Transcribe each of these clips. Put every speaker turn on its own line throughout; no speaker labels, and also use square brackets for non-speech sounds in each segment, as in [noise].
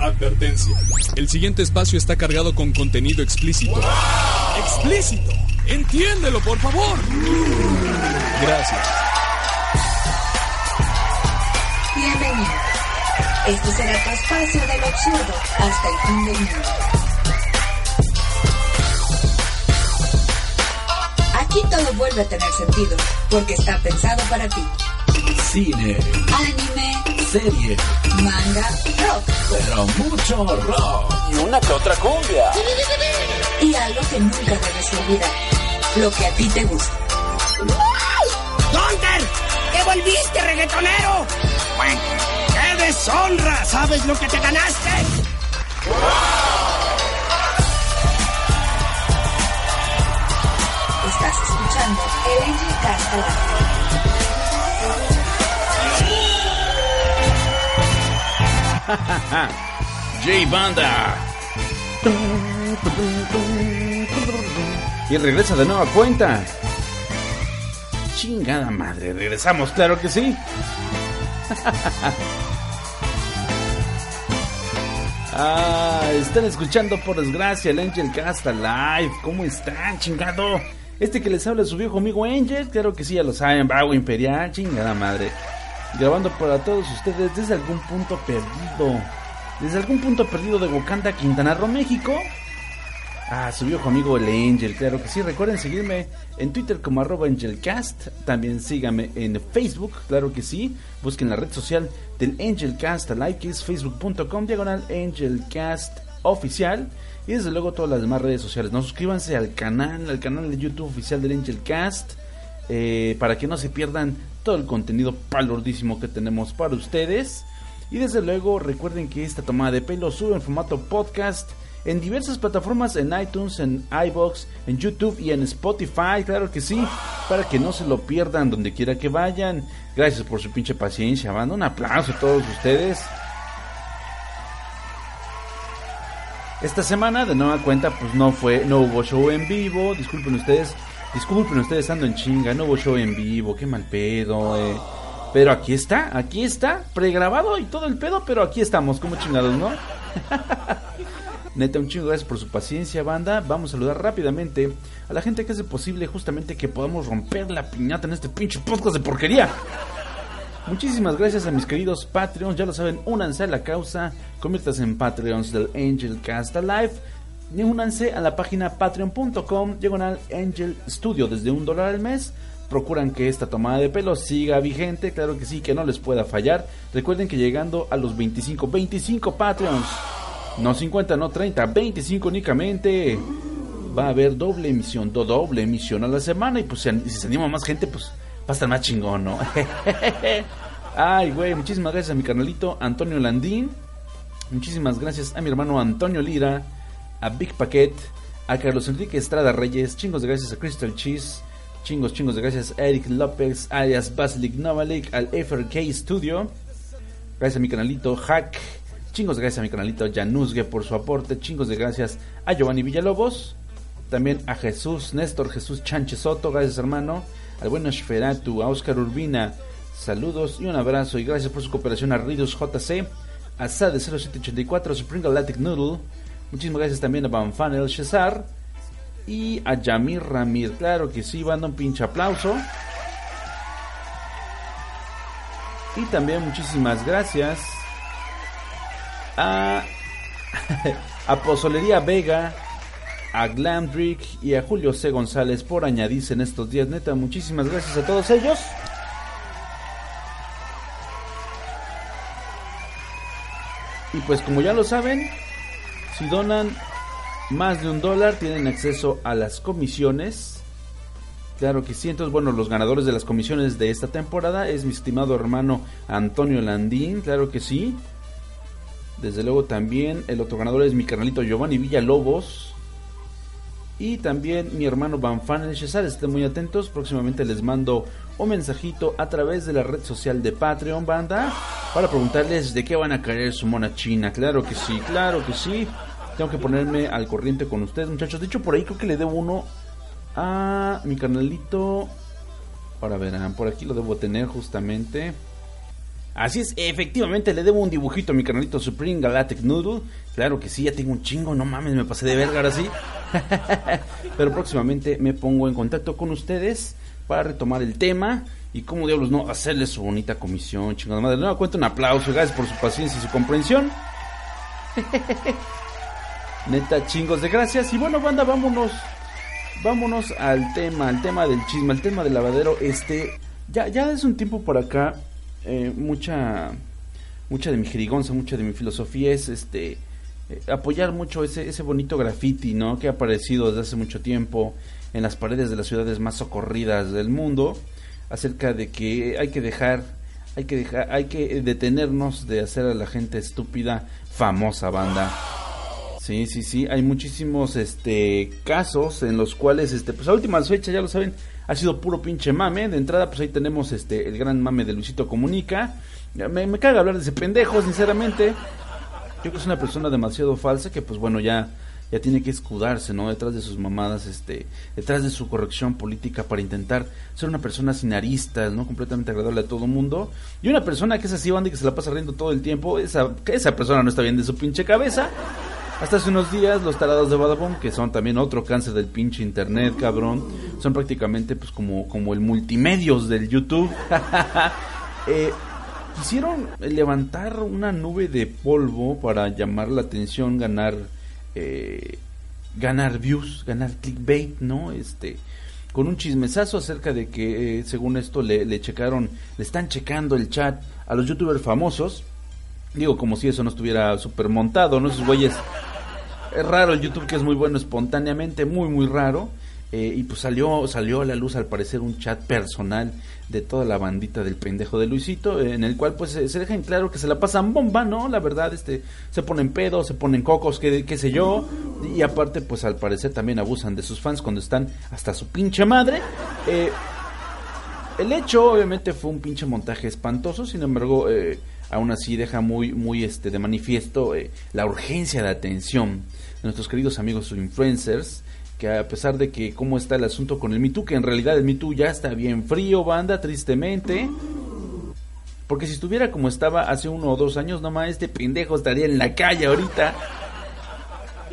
Advertencia. El siguiente espacio está cargado con contenido explícito. ¡Explícito! ¡Entiéndelo, por favor! Gracias.
Bienvenido. Este será tu espacio del absurdo hasta el fin del mundo. Aquí todo vuelve a tener sentido, porque está pensado para ti.
Cine,
Anime,
serie,
manga, rock
pero mucho rock.
Y una que otra cumbia.
y algo que nunca debes olvidar. Lo que a ti te gusta.
¡Gunter! ¡Te volviste reggaetonero! ¡Qué deshonra! ¿Sabes lo que te ganaste?
Estás escuchando el Angel [laughs]
J Banda. Y regresa de nueva cuenta. Chingada madre, regresamos, claro que sí. [laughs] Ah, están escuchando por desgracia el Angel Cast Live. ¿Cómo están, chingado? Este que les habla es su viejo amigo Angel, claro que sí, ya lo saben, Bravo Imperial, chingada madre. Grabando para todos ustedes desde algún punto perdido. Desde algún punto perdido de Wakanda, Quintana Roo, México. Ah, su viejo amigo el Angel, claro que sí. Recuerden seguirme en Twitter como arroba Angelcast. También síganme en Facebook, claro que sí. Busquen la red social del Angelcast Live, que es facebook.com diagonal Angelcast oficial. Y desde luego todas las demás redes sociales. No suscríbanse al canal, al canal de YouTube oficial del Angelcast. eh, para que no se pierdan todo el contenido palordísimo que tenemos para ustedes. Y desde luego recuerden que esta tomada de pelo sube en formato podcast en diversas plataformas, en iTunes, en iBox, en YouTube y en Spotify, claro que sí, para que no se lo pierdan donde quiera que vayan. Gracias por su pinche paciencia, banda. Un aplauso a todos ustedes. Esta semana de nueva cuenta pues no fue, no hubo show en vivo, disculpen ustedes, disculpen ustedes ando en chinga, no hubo show en vivo, qué mal pedo, eh. Pero aquí está, aquí está, pregrabado y todo el pedo, pero aquí estamos, como chingados, ¿no? [laughs] Neta, un chingo gracias por su paciencia, banda. Vamos a saludar rápidamente a la gente que hace posible justamente que podamos romper la piñata en este pinche podcast de porquería. Muchísimas gracias a mis queridos Patreons, ya lo saben, únanse a la causa, conviértanse en Patreons del Angel Cast Alive. Y únanse a la página patreon.com, diagonal Angel Studio, desde un dólar al mes. Procuran que esta tomada de pelo siga vigente, claro que sí, que no les pueda fallar. Recuerden que llegando a los 25, 25 Patreons, no 50, no 30, 25 únicamente, va a haber doble emisión, do- doble emisión a la semana. Y pues si, se anima más gente, pues va a estar más chingón, ¿no? [laughs] Ay, güey, muchísimas gracias a mi carnalito Antonio Landín. Muchísimas gracias a mi hermano Antonio Lira, a Big Paquet, a Carlos Enrique Estrada Reyes, chingos de gracias a Crystal Cheese, chingos, chingos de gracias a Eric López, alias Basilic Novalik, al FRK Studio, gracias a mi canalito Hack, chingos de gracias a mi canalito Januzgue por su aporte, chingos de gracias a Giovanni Villalobos, también a Jesús Néstor Jesús Chánchez Soto, gracias hermano, al buen Ashferatu, a Oscar Urbina, saludos y un abrazo y gracias por su cooperación a Ridus JC, a Sade 0784, a Supreme Galactic Noodle, muchísimas gracias también a Banfan El Cesar y a Yamir Ramir, claro que sí, banda un pinche aplauso. Y también muchísimas gracias a, [laughs] a Pozolería Vega, a Glamdrick y a Julio C. González por añadirse en estos días. Neta, muchísimas gracias a todos ellos. Y pues como ya lo saben, si donan más de un dólar tienen acceso a las comisiones. Claro que sí, entonces bueno, los ganadores de las comisiones de esta temporada es mi estimado hermano Antonio Landín, claro que sí. Desde luego también el otro ganador es mi carnalito Giovanni Villalobos. Y también mi hermano Banfan el Cesar. Estén muy atentos. Próximamente les mando un mensajito a través de la red social de Patreon Banda. Para preguntarles de qué van a caer su mona china. Claro que sí, claro que sí. Tengo que ponerme al corriente con ustedes muchachos. De hecho por ahí creo que le debo uno a mi carnalito. Ahora verán, por aquí lo debo tener justamente. Así es, efectivamente le debo un dibujito a mi canalito Supreme Galactic Noodle. Claro que sí, ya tengo un chingo, no mames, me pasé de verga ahora sí. [laughs] Pero próximamente me pongo en contacto con ustedes para retomar el tema y como diablos no hacerle su bonita comisión, chingada madre. No, cuento un aplauso, gracias por su paciencia y su comprensión. [laughs] Neta, chingos de gracias. Y bueno, banda, vámonos. Vámonos al tema, al tema del chisme, al tema del lavadero. Este, ya, ya es un tiempo por acá eh, mucha mucha de mi jerigonza, mucha de mi filosofía es este eh, apoyar mucho ese, ese bonito graffiti, ¿no? Que ha aparecido desde hace mucho tiempo en las paredes de las ciudades más socorridas del mundo, acerca de que hay que dejar, hay que dejar, hay que detenernos de hacer a la gente estúpida famosa banda. Sí, sí, sí, hay muchísimos este casos en los cuales este pues a últimas fechas ya lo saben, ha sido puro pinche mame. De entrada, pues ahí tenemos este el gran mame de Luisito Comunica. Me, me caga hablar de ese pendejo, sinceramente. Creo que es una persona demasiado falsa que, pues bueno, ya ya tiene que escudarse, ¿no? Detrás de sus mamadas, este, detrás de su corrección política para intentar ser una persona sin aristas, ¿no? Completamente agradable a todo mundo. Y una persona que es así, banda, que se la pasa riendo todo el tiempo, esa, esa persona no está bien de su pinche cabeza. Hasta hace unos días los tarados de Badabun, que son también otro cáncer del pinche internet, cabrón, son prácticamente pues como, como el multimedios del YouTube. [laughs] eh, quisieron levantar una nube de polvo para llamar la atención, ganar eh, ganar views, ganar clickbait, ¿no? Este con un chismesazo acerca de que eh, según esto le, le checaron, le están checando el chat a los youtubers famosos. Digo, como si eso no estuviera super montado, ¿no? Esos güeyes es raro el YouTube que es muy bueno espontáneamente, muy muy raro. Eh, y pues salió, salió a la luz al parecer un chat personal de toda la bandita del pendejo de Luisito, en el cual pues se, deja en claro que se la pasan bomba, ¿no? La verdad, este, se ponen pedos, se ponen cocos, qué, qué sé yo, y aparte pues al parecer también abusan de sus fans cuando están hasta su pinche madre. Eh, el hecho obviamente fue un pinche montaje espantoso, sin embargo, eh, aún así deja muy, muy este, de manifiesto la urgencia de atención nuestros queridos amigos influencers, que a pesar de que cómo está el asunto con el Me que en realidad el Me ya está bien frío, banda, tristemente. Porque si estuviera como estaba hace uno o dos años, nomás este pendejo estaría en la calle ahorita.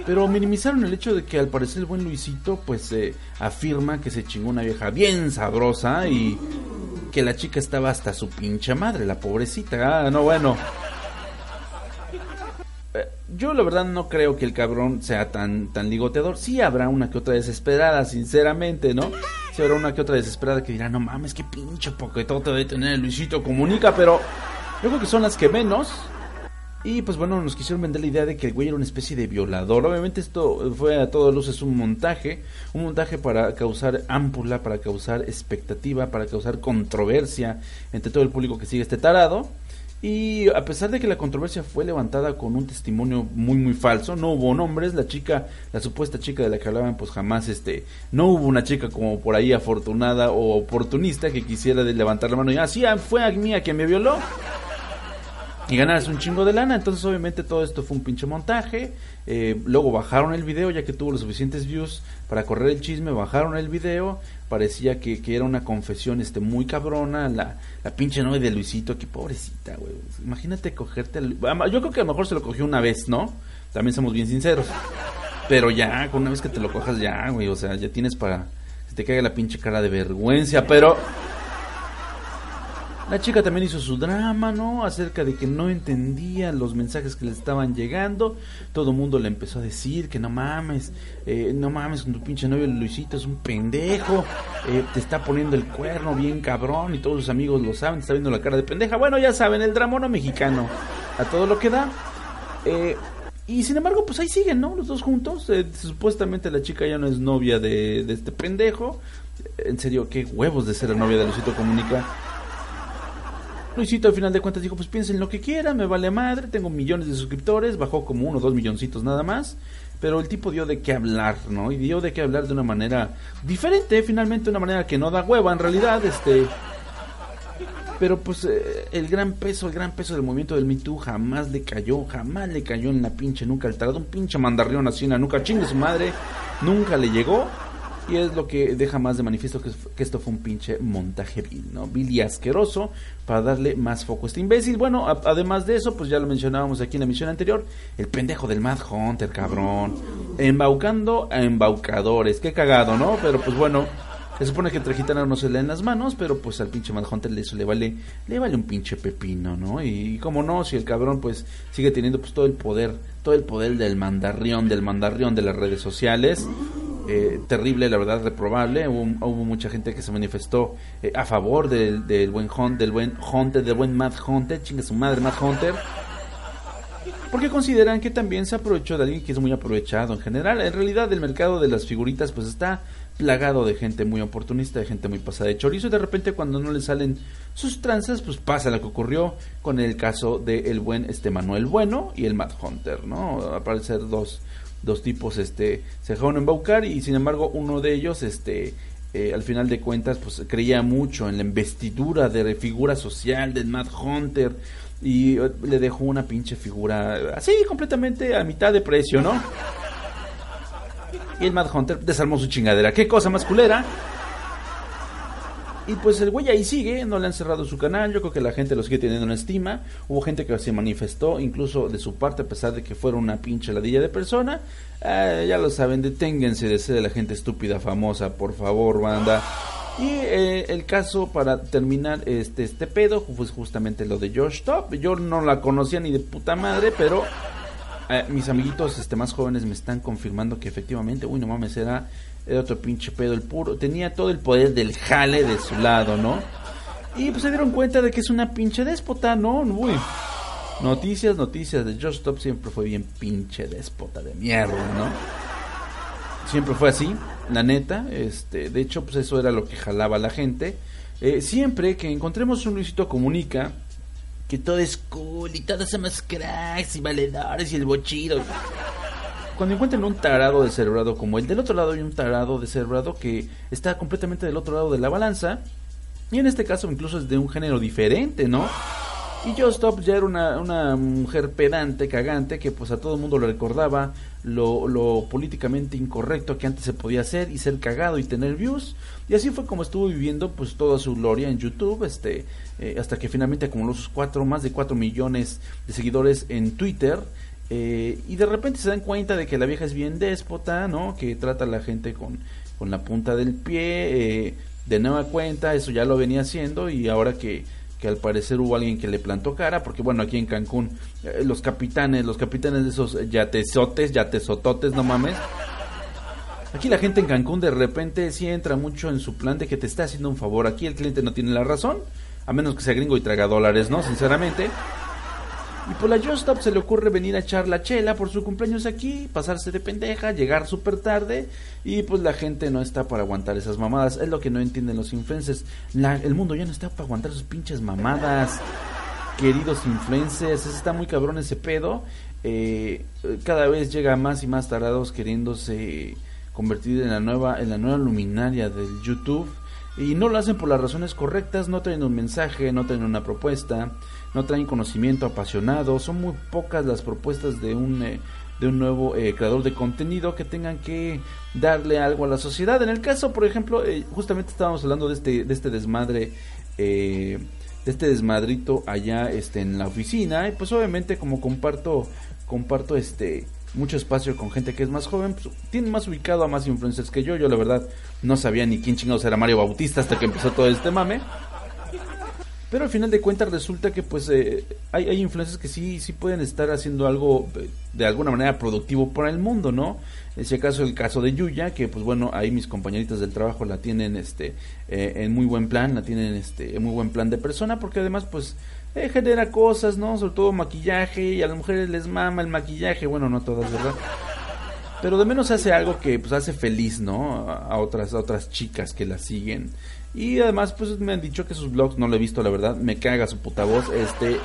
Pero minimizaron el hecho de que al parecer el buen Luisito pues eh, afirma que se chingó una vieja bien sabrosa y que la chica estaba hasta su pincha madre, la pobrecita. Ah, no, bueno yo la verdad no creo que el cabrón sea tan, tan ligoteador. Sí habrá una que otra desesperada, sinceramente, ¿no? Sí habrá una que otra desesperada que dirá, no mames, qué pinche poquetote debe tener Luisito Comunica, pero yo creo que son las que menos. Y pues bueno, nos quisieron vender la idea de que el güey era una especie de violador. Obviamente esto fue a todas luces un montaje, un montaje para causar ámpula, para causar expectativa, para causar controversia entre todo el público que sigue este tarado. Y a pesar de que la controversia fue levantada con un testimonio muy muy falso, no hubo nombres, la chica, la supuesta chica de la que hablaban, pues jamás este, no hubo una chica como por ahí afortunada o oportunista que quisiera levantar la mano y así ah, fue a mí a quien me violó y ganarse un chingo de lana. Entonces, obviamente, todo esto fue un pinche montaje. Eh, luego bajaron el video, ya que tuvo los suficientes views para correr el chisme. Bajaron el video. Parecía que, que era una confesión este muy cabrona. La, la pinche novia de Luisito, que pobrecita, güey. Imagínate cogerte. Yo creo que a lo mejor se lo cogió una vez, ¿no? También somos bien sinceros. Pero ya, una vez que te lo cojas, ya, güey. O sea, ya tienes para. Se te caiga la pinche cara de vergüenza. Pero la chica también hizo su drama, ¿no? Acerca de que no entendía los mensajes que le estaban llegando. Todo el mundo le empezó a decir que no mames, eh, no mames con tu pinche novio Luisito, es un pendejo. Eh, te está poniendo el cuerno bien cabrón y todos sus amigos lo saben, te está viendo la cara de pendeja. Bueno, ya saben, el dramono mexicano. A todo lo que da. Eh, y sin embargo, pues ahí siguen, ¿no? Los dos juntos. supuestamente la chica ya no es novia de, de este pendejo. En serio, qué huevos de ser la novia de Luisito Comunica Luisito al final de cuentas dijo, pues piensen lo que quieran, me vale madre, tengo millones de suscriptores, bajó como uno o dos milloncitos nada más, pero el tipo dio de qué hablar, ¿no? Y dio de qué hablar de una manera diferente, finalmente una manera que no da hueva en realidad, este... Pero pues eh, el gran peso, el gran peso del movimiento del Me Too jamás le cayó, jamás le cayó en la pinche nuca, el tarado, un pinche mandarrión así en la nuca, chingue su madre, nunca le llegó. Y es lo que deja más de manifiesto que, que esto fue un pinche montaje vil, ¿no? Vil y asqueroso para darle más foco a este imbécil. Bueno, además de eso, pues ya lo mencionábamos aquí en la emisión anterior, el pendejo del Mad Hunter, cabrón. Embaucando a embaucadores, qué cagado, ¿no? Pero pues bueno, se supone que entre gitanos no se leen las manos, pero pues al pinche Mad Hunter eso le vale, le vale un pinche pepino, ¿no? Y, como no, si el cabrón pues sigue teniendo pues todo el poder, todo el poder del mandarrión, del mandarrión de las redes sociales, eh, terrible, la verdad, reprobable. Hubo, hubo mucha gente que se manifestó eh, a favor del, del buen del buen Hunter, del buen Mad Hunter, chinga su madre, Mad Hunter. Porque consideran que también se aprovechó de alguien que es muy aprovechado en general. En realidad el mercado de las figuritas pues está plagado de gente muy oportunista, de gente muy pasada de chorizo y de repente cuando no le salen sus tranzas pues pasa lo que ocurrió con el caso de el buen este Manuel Bueno y el Mad Hunter, ¿no? Al parecer dos, dos tipos este se dejaron embaucar y sin embargo uno de ellos este eh, al final de cuentas pues creía mucho en la investidura de figura social del Mad Hunter y eh, le dejó una pinche figura así completamente a mitad de precio, ¿no? Y el Mad Hunter desarmó su chingadera. ¿Qué cosa más culera? Y pues el güey ahí sigue, no le han cerrado su canal, yo creo que la gente lo sigue teniendo en estima. Hubo gente que se manifestó, incluso de su parte, a pesar de que fuera una pinche ladilla de persona. Eh, ya lo saben, deténganse de ser la gente estúpida famosa, por favor, banda. Y eh, el caso para terminar este, este pedo, pues justamente lo de Josh Top. Yo no la conocía ni de puta madre, pero eh, mis amiguitos este, más jóvenes me están confirmando que efectivamente, uy, no mames, era, era otro pinche pedo, el puro, tenía todo el poder del jale de su lado, ¿no? Y pues se dieron cuenta de que es una pinche déspota, ¿no? Uy. Noticias, noticias de Josh Top siempre fue bien pinche déspota de mierda, ¿no? Siempre fue así, la neta, este, de hecho, pues eso era lo que jalaba a la gente. Eh, siempre que encontremos un Luisito Comunica, que todo es cool y todos somos cracks y valedores y el bochido. Cuando encuentren un tarado descerebrado como el del otro lado hay un tarado descerebrado que está completamente del otro lado de la balanza y en este caso incluso es de un género diferente, ¿no? Y Just Stop ya era una, una mujer pedante, cagante, que pues a todo el mundo le recordaba lo, lo políticamente incorrecto que antes se podía hacer y ser cagado y tener views. Y así fue como estuvo viviendo pues toda su gloria en YouTube, este, eh, hasta que finalmente acumuló sus cuatro, más de 4 millones de seguidores en Twitter. eh, y de repente se dan cuenta de que la vieja es bien déspota, ¿no? Que trata a la gente con, con la punta del pie. eh, de nueva cuenta, eso ya lo venía haciendo y ahora que que al parecer hubo alguien que le plantó cara, porque bueno, aquí en Cancún, eh, los capitanes, los capitanes de esos yatesotes, yatesototes, no mames. Aquí la gente en Cancún de repente sí entra mucho en su plan de que te está haciendo un favor. Aquí el cliente no tiene la razón, a menos que sea gringo y traiga dólares, ¿no? Sinceramente. Y por la Just Stop se le ocurre venir a echar la chela por su cumpleaños aquí, pasarse de pendeja, llegar súper tarde y pues la gente no está para aguantar esas mamadas. Es lo que no entienden los influencers. La- el mundo ya no está para aguantar sus pinches mamadas. Queridos influencers, está muy cabrón ese pedo. Eh, cada vez llega más y más tarados queriéndose convertir en la nueva en la nueva luminaria del YouTube y no lo hacen por las razones correctas, no traen un mensaje, no traen una propuesta, no traen conocimiento apasionado, son muy pocas las propuestas de un eh, de un nuevo eh, creador de contenido que tengan que darle algo a la sociedad. En el caso, por ejemplo, eh, justamente estábamos hablando de este de este desmadre eh, de este desmadrito allá este en la oficina y pues obviamente como comparto comparto este mucho espacio con gente que es más joven, pues, tiene más ubicado a más influencers que yo. Yo la verdad no sabía ni quién chingados era Mario Bautista hasta que empezó todo este mame. Pero al final de cuentas resulta que pues eh, hay, hay influencers que sí, sí pueden estar haciendo algo eh, de alguna manera productivo para el mundo, ¿no? En ese caso el caso de Yuya, que pues bueno, ahí mis compañeritas del trabajo la tienen este eh, en muy buen plan, la tienen este en muy buen plan de persona, porque además pues eh, genera cosas, ¿no? Sobre todo maquillaje, y a las mujeres les mama el maquillaje, bueno, no todas, ¿verdad? Pero de menos hace algo que pues hace feliz, ¿no? A otras, a otras chicas que la siguen. Y además, pues me han dicho que sus blogs, no lo he visto la verdad, me caga su puta voz, este...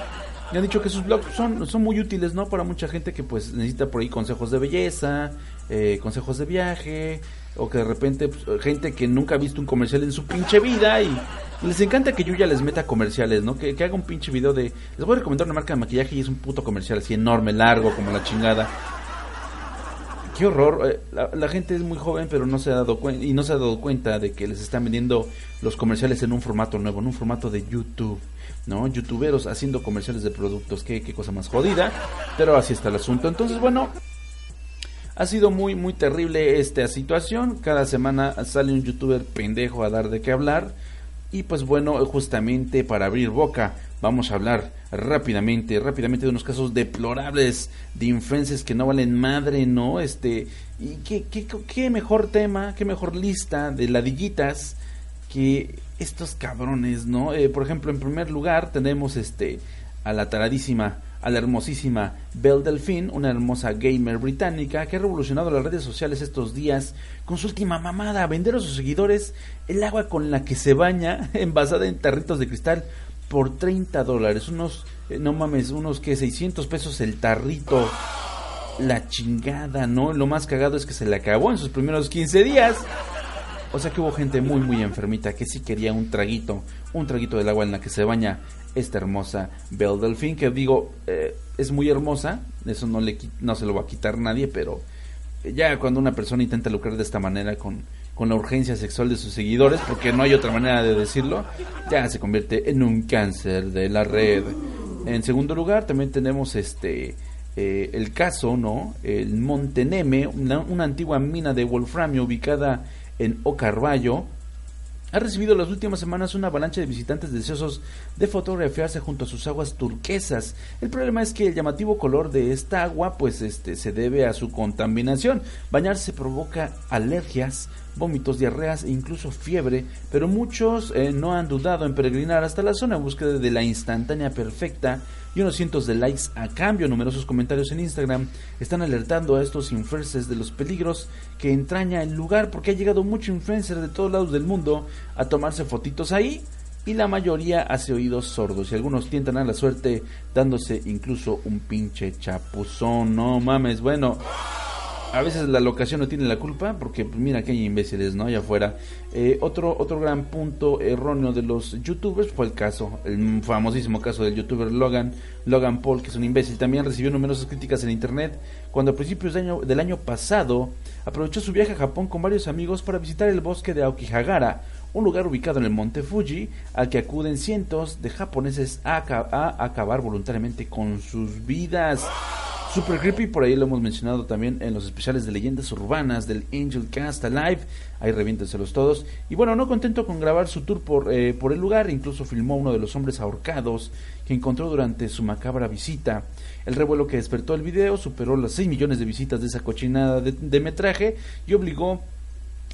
Me han dicho que sus blogs son, son muy útiles, ¿no? Para mucha gente que pues necesita por ahí consejos de belleza, eh, consejos de viaje, o que de repente pues, gente que nunca ha visto un comercial en su pinche vida y les encanta que yo ya les meta comerciales, ¿no? Que, que haga un pinche video de... Les voy a recomendar una marca de maquillaje y es un puto comercial así enorme, largo, como la chingada. Qué horror. eh, La, gente es muy joven, pero no se ha dado cuenta y no se ha dado cuenta de que les están vendiendo los comerciales en un formato nuevo, en un formato de YouTube, ¿no? Youtuberos haciendo comerciales de productos, qué, qué cosa más jodida, pero así está el asunto. Entonces, bueno, ha sido muy, muy terrible esta situación. Cada semana sale un youtuber pendejo a dar de qué hablar. Y pues bueno, justamente para abrir boca, vamos a hablar rápidamente, rápidamente de unos casos deplorables de influencers que no valen madre, ¿no? Este, y qué, qué, qué mejor tema, qué mejor lista de ladillitas que estos cabrones, ¿no? Eh, por ejemplo, en primer lugar tenemos este a la taradísima, a la hermosísima Belle Delphine, una hermosa gamer británica que ha revolucionado las redes sociales estos días con su última mamada, vender a sus seguidores el agua con la que se baña, [laughs] envasada en tarritos de cristal por 30 dólares, unos, eh, no mames, unos que 600 pesos el tarrito. La chingada, ¿no? Lo más cagado es que se le acabó en sus primeros 15 días. O sea que hubo gente muy muy enfermita que sí quería un traguito, un traguito del agua en la que se baña esta hermosa Belle Delphine, que digo, eh, es muy hermosa, eso no, le, no se lo va a quitar nadie, pero ya cuando una persona intenta lucrar de esta manera con, con la urgencia sexual de sus seguidores, porque no hay otra manera de decirlo, ya se convierte en un cáncer de la red. En segundo lugar, también tenemos este eh, el caso, ¿no? El Monte Neme, una, una antigua mina de wolframio ubicada en Ocarvallo, ha recibido las últimas semanas una avalancha de visitantes deseosos de fotografiarse junto a sus aguas turquesas. El problema es que el llamativo color de esta agua pues este se debe a su contaminación. Bañarse provoca alergias, vómitos, diarreas e incluso fiebre, pero muchos eh, no han dudado en peregrinar hasta la zona en búsqueda de la instantánea perfecta y unos cientos de likes a cambio. Numerosos comentarios en Instagram están alertando a estos influencers de los peligros que entraña el lugar porque ha llegado mucho influencer de todos lados del mundo a tomarse fotitos ahí y la mayoría hace oídos sordos y algunos tientan a la suerte dándose incluso un pinche chapuzón. No mames, bueno. A veces la locación no tiene la culpa porque pues, mira que hay imbéciles, ¿no? Allá afuera. Eh, otro, otro gran punto erróneo de los youtubers fue el caso, el famosísimo caso del youtuber Logan, Logan Paul, que es un imbécil. También recibió numerosas críticas en internet cuando a principios de año, del año pasado aprovechó su viaje a Japón con varios amigos para visitar el bosque de Aokigahara, un lugar ubicado en el monte Fuji al que acuden cientos de japoneses a, a acabar voluntariamente con sus vidas. Super creepy, por ahí lo hemos mencionado también en los especiales de leyendas urbanas del Angel Cast Alive. Ahí reviéntenselos todos. Y bueno, no contento con grabar su tour por, eh, por el lugar, incluso filmó uno de los hombres ahorcados que encontró durante su macabra visita. El revuelo que despertó el video superó las 6 millones de visitas de esa cochinada de, de metraje y obligó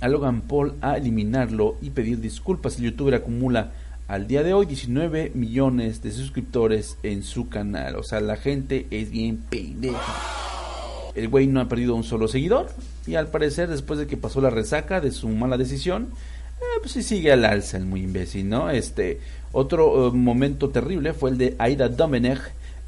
a Logan Paul a eliminarlo y pedir disculpas. El youtuber acumula al día de hoy 19 millones de suscriptores en su canal. O sea, la gente es bien pendeja. El güey no ha perdido un solo seguidor. Y al parecer, después de que pasó la resaca de su mala decisión, eh, pues sí sigue al alza el muy imbécil, ¿no? Este, otro eh, momento terrible fue el de Aida Domenech,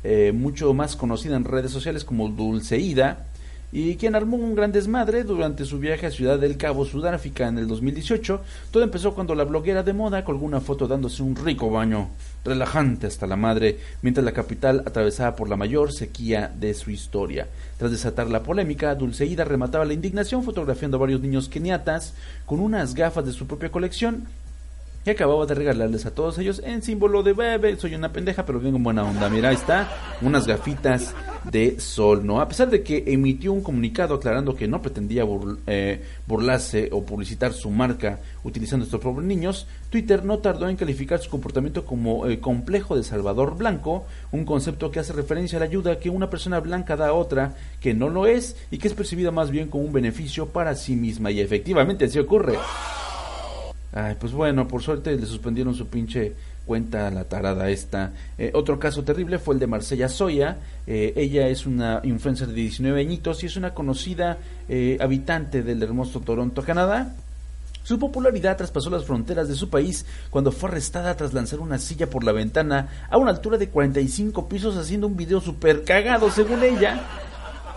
eh, mucho más conocida en redes sociales como Dulceida, y quien armó un gran desmadre durante su viaje a Ciudad del Cabo, Sudáfrica, en el 2018. Todo empezó cuando la bloguera de moda colgó una foto dándose un rico baño, relajante hasta la madre, mientras la capital atravesaba por la mayor sequía de su historia. Tras desatar la polémica, Dulceida remataba la indignación fotografiando a varios niños keniatas con unas gafas de su propia colección y acababa de regalarles a todos ellos en símbolo de bebé, soy una pendeja, pero vengo en buena onda. Mira, ahí está, unas gafitas de sol, ¿no? A pesar de que emitió un comunicado aclarando que no pretendía burl- eh, burlarse o publicitar su marca utilizando estos pobres niños, Twitter no tardó en calificar su comportamiento como eh, complejo de Salvador Blanco, un concepto que hace referencia a la ayuda que una persona blanca da a otra que no lo es y que es percibida más bien como un beneficio para sí misma. Y efectivamente así ocurre. Ay, pues bueno, por suerte le suspendieron su pinche cuenta la tarada esta. Eh, otro caso terrible fue el de Marcella Soya. Eh, ella es una influencer de 19 añitos y es una conocida eh, habitante del hermoso Toronto, Canadá. Su popularidad traspasó las fronteras de su país cuando fue arrestada tras lanzar una silla por la ventana a una altura de 45 pisos haciendo un video super cagado según ella.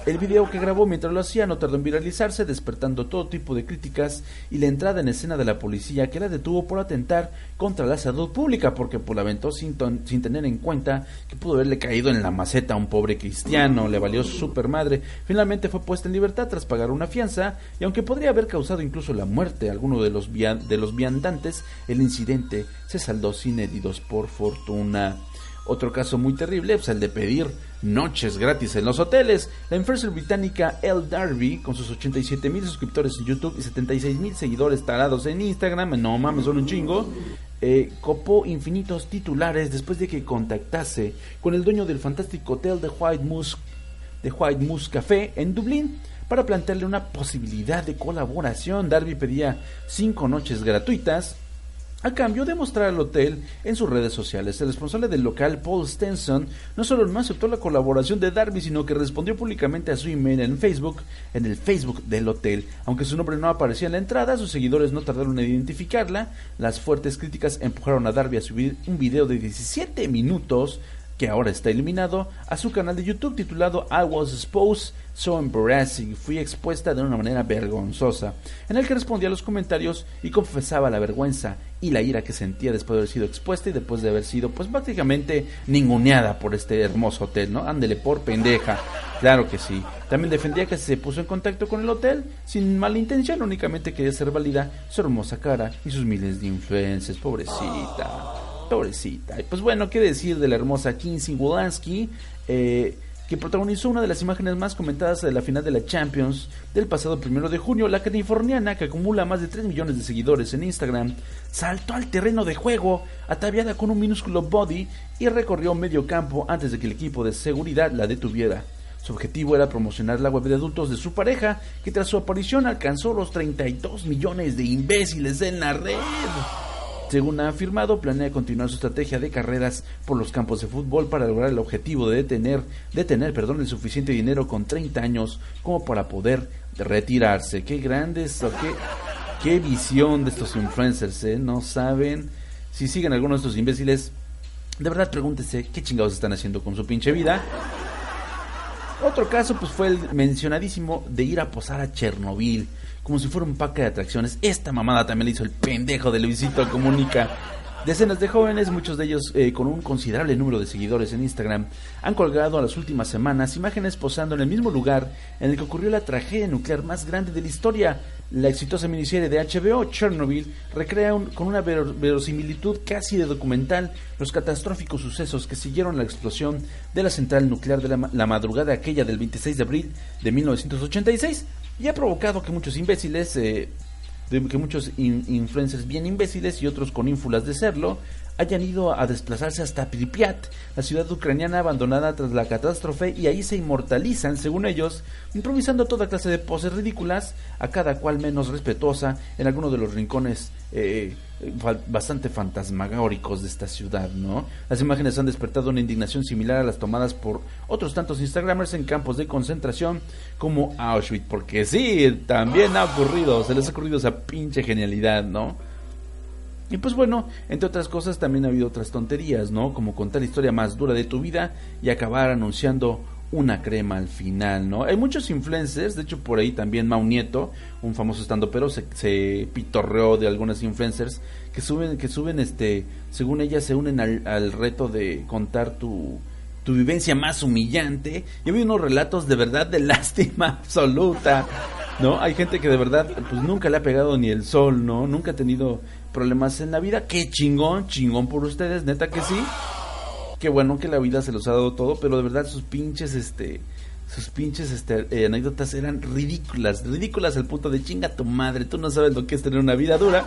El video que grabó mientras lo hacía no tardó en viralizarse, despertando todo tipo de críticas y la entrada en escena de la policía que la detuvo por atentar contra la salud pública, porque pues, la aventó sin, sin tener en cuenta que pudo haberle caído en la maceta a un pobre cristiano, le valió su super madre. Finalmente fue puesta en libertad tras pagar una fianza y aunque podría haber causado incluso la muerte a alguno de los, de los viandantes, el incidente se saldó sin heridos por fortuna. Otro caso muy terrible es pues, el de pedir noches gratis en los hoteles. La influencer británica Elle Darby, con sus 87 mil suscriptores en YouTube y 76 mil seguidores tarados en Instagram, no mames, son un chingo, eh, copó infinitos titulares después de que contactase con el dueño del fantástico hotel de White Moose, de White Moose Café en Dublín para plantearle una posibilidad de colaboración. Darby pedía cinco noches gratuitas a cambio de mostrar al hotel en sus redes sociales. El responsable del local, Paul Stenson, no solo no aceptó la colaboración de Darby, sino que respondió públicamente a su email en Facebook, en el Facebook del hotel. Aunque su nombre no aparecía en la entrada, sus seguidores no tardaron en identificarla. Las fuertes críticas empujaron a Darby a subir un video de 17 minutos que ahora está eliminado, a su canal de YouTube titulado I Was Exposed So Embarrassing, fui expuesta de una manera vergonzosa, en el que respondía a los comentarios y confesaba la vergüenza y la ira que sentía después de haber sido expuesta y después de haber sido pues prácticamente ninguneada por este hermoso hotel, ¿no? Ándele por pendeja, claro que sí. También defendía que se puso en contacto con el hotel sin mala intención, únicamente quería ser válida su hermosa cara y sus miles de influencias, pobrecita. Pobrecita. Pues bueno, qué decir de la hermosa Kinsey Wolanski, eh, que protagonizó una de las imágenes más comentadas de la final de la Champions del pasado primero de junio. La californiana, que acumula más de 3 millones de seguidores en Instagram, saltó al terreno de juego ataviada con un minúsculo body y recorrió medio campo antes de que el equipo de seguridad la detuviera. Su objetivo era promocionar la web de adultos de su pareja, que tras su aparición alcanzó los 32 millones de imbéciles en la red. Según ha afirmado, planea continuar su estrategia de carreras por los campos de fútbol para lograr el objetivo de tener, de tener perdón, el suficiente dinero con 30 años como para poder retirarse. Qué grandes, qué, qué visión de estos influencers, ¿eh? No saben si siguen algunos de estos imbéciles. De verdad, pregúntese qué chingados están haciendo con su pinche vida. Otro caso, pues fue el mencionadísimo de ir a posar a Chernobyl como si fuera un parque de atracciones. Esta mamada también le hizo el pendejo de Luisito [laughs] Comunica. Decenas de jóvenes, muchos de ellos eh, con un considerable número de seguidores en Instagram, han colgado en las últimas semanas imágenes posando en el mismo lugar en el que ocurrió la tragedia nuclear más grande de la historia. La exitosa miniserie de HBO, Chernobyl, recrea con una verosimilitud casi de documental los catastróficos sucesos que siguieron la explosión de la central nuclear de la, la madrugada aquella del 26 de abril de 1986 y ha provocado que muchos imbéciles, eh, que muchos influencers bien imbéciles y otros con ínfulas de serlo, hayan ido a desplazarse hasta Pripyat, la ciudad ucraniana abandonada tras la catástrofe, y ahí se inmortalizan, según ellos, improvisando toda clase de poses ridículas, a cada cual menos respetuosa, en alguno de los rincones eh, bastante fantasmagóricos de esta ciudad, ¿no? Las imágenes han despertado una indignación similar a las tomadas por otros tantos Instagramers en campos de concentración como Auschwitz, porque sí, también ha ocurrido, se les ha ocurrido esa pinche genialidad, ¿no? Y pues bueno, entre otras cosas también ha habido otras tonterías, ¿no? Como contar la historia más dura de tu vida y acabar anunciando una crema al final, ¿no? Hay muchos influencers, de hecho por ahí también Mau Nieto, un famoso estando pero se, se pitorreó de algunas influencers que suben, que suben este, según ellas se unen al, al reto de contar tu, tu vivencia más humillante. Y hay unos relatos de verdad de [laughs] lástima absoluta, ¿no? Hay gente que de verdad pues nunca le ha pegado ni el sol, ¿no? Nunca ha tenido problemas en la vida. Qué chingón, chingón por ustedes, neta que sí. Qué bueno que la vida se los ha dado todo, pero de verdad sus pinches, este, sus pinches este, eh, anécdotas eran ridículas, ridículas al punto de chinga tu madre, tú no sabes lo que es tener una vida dura.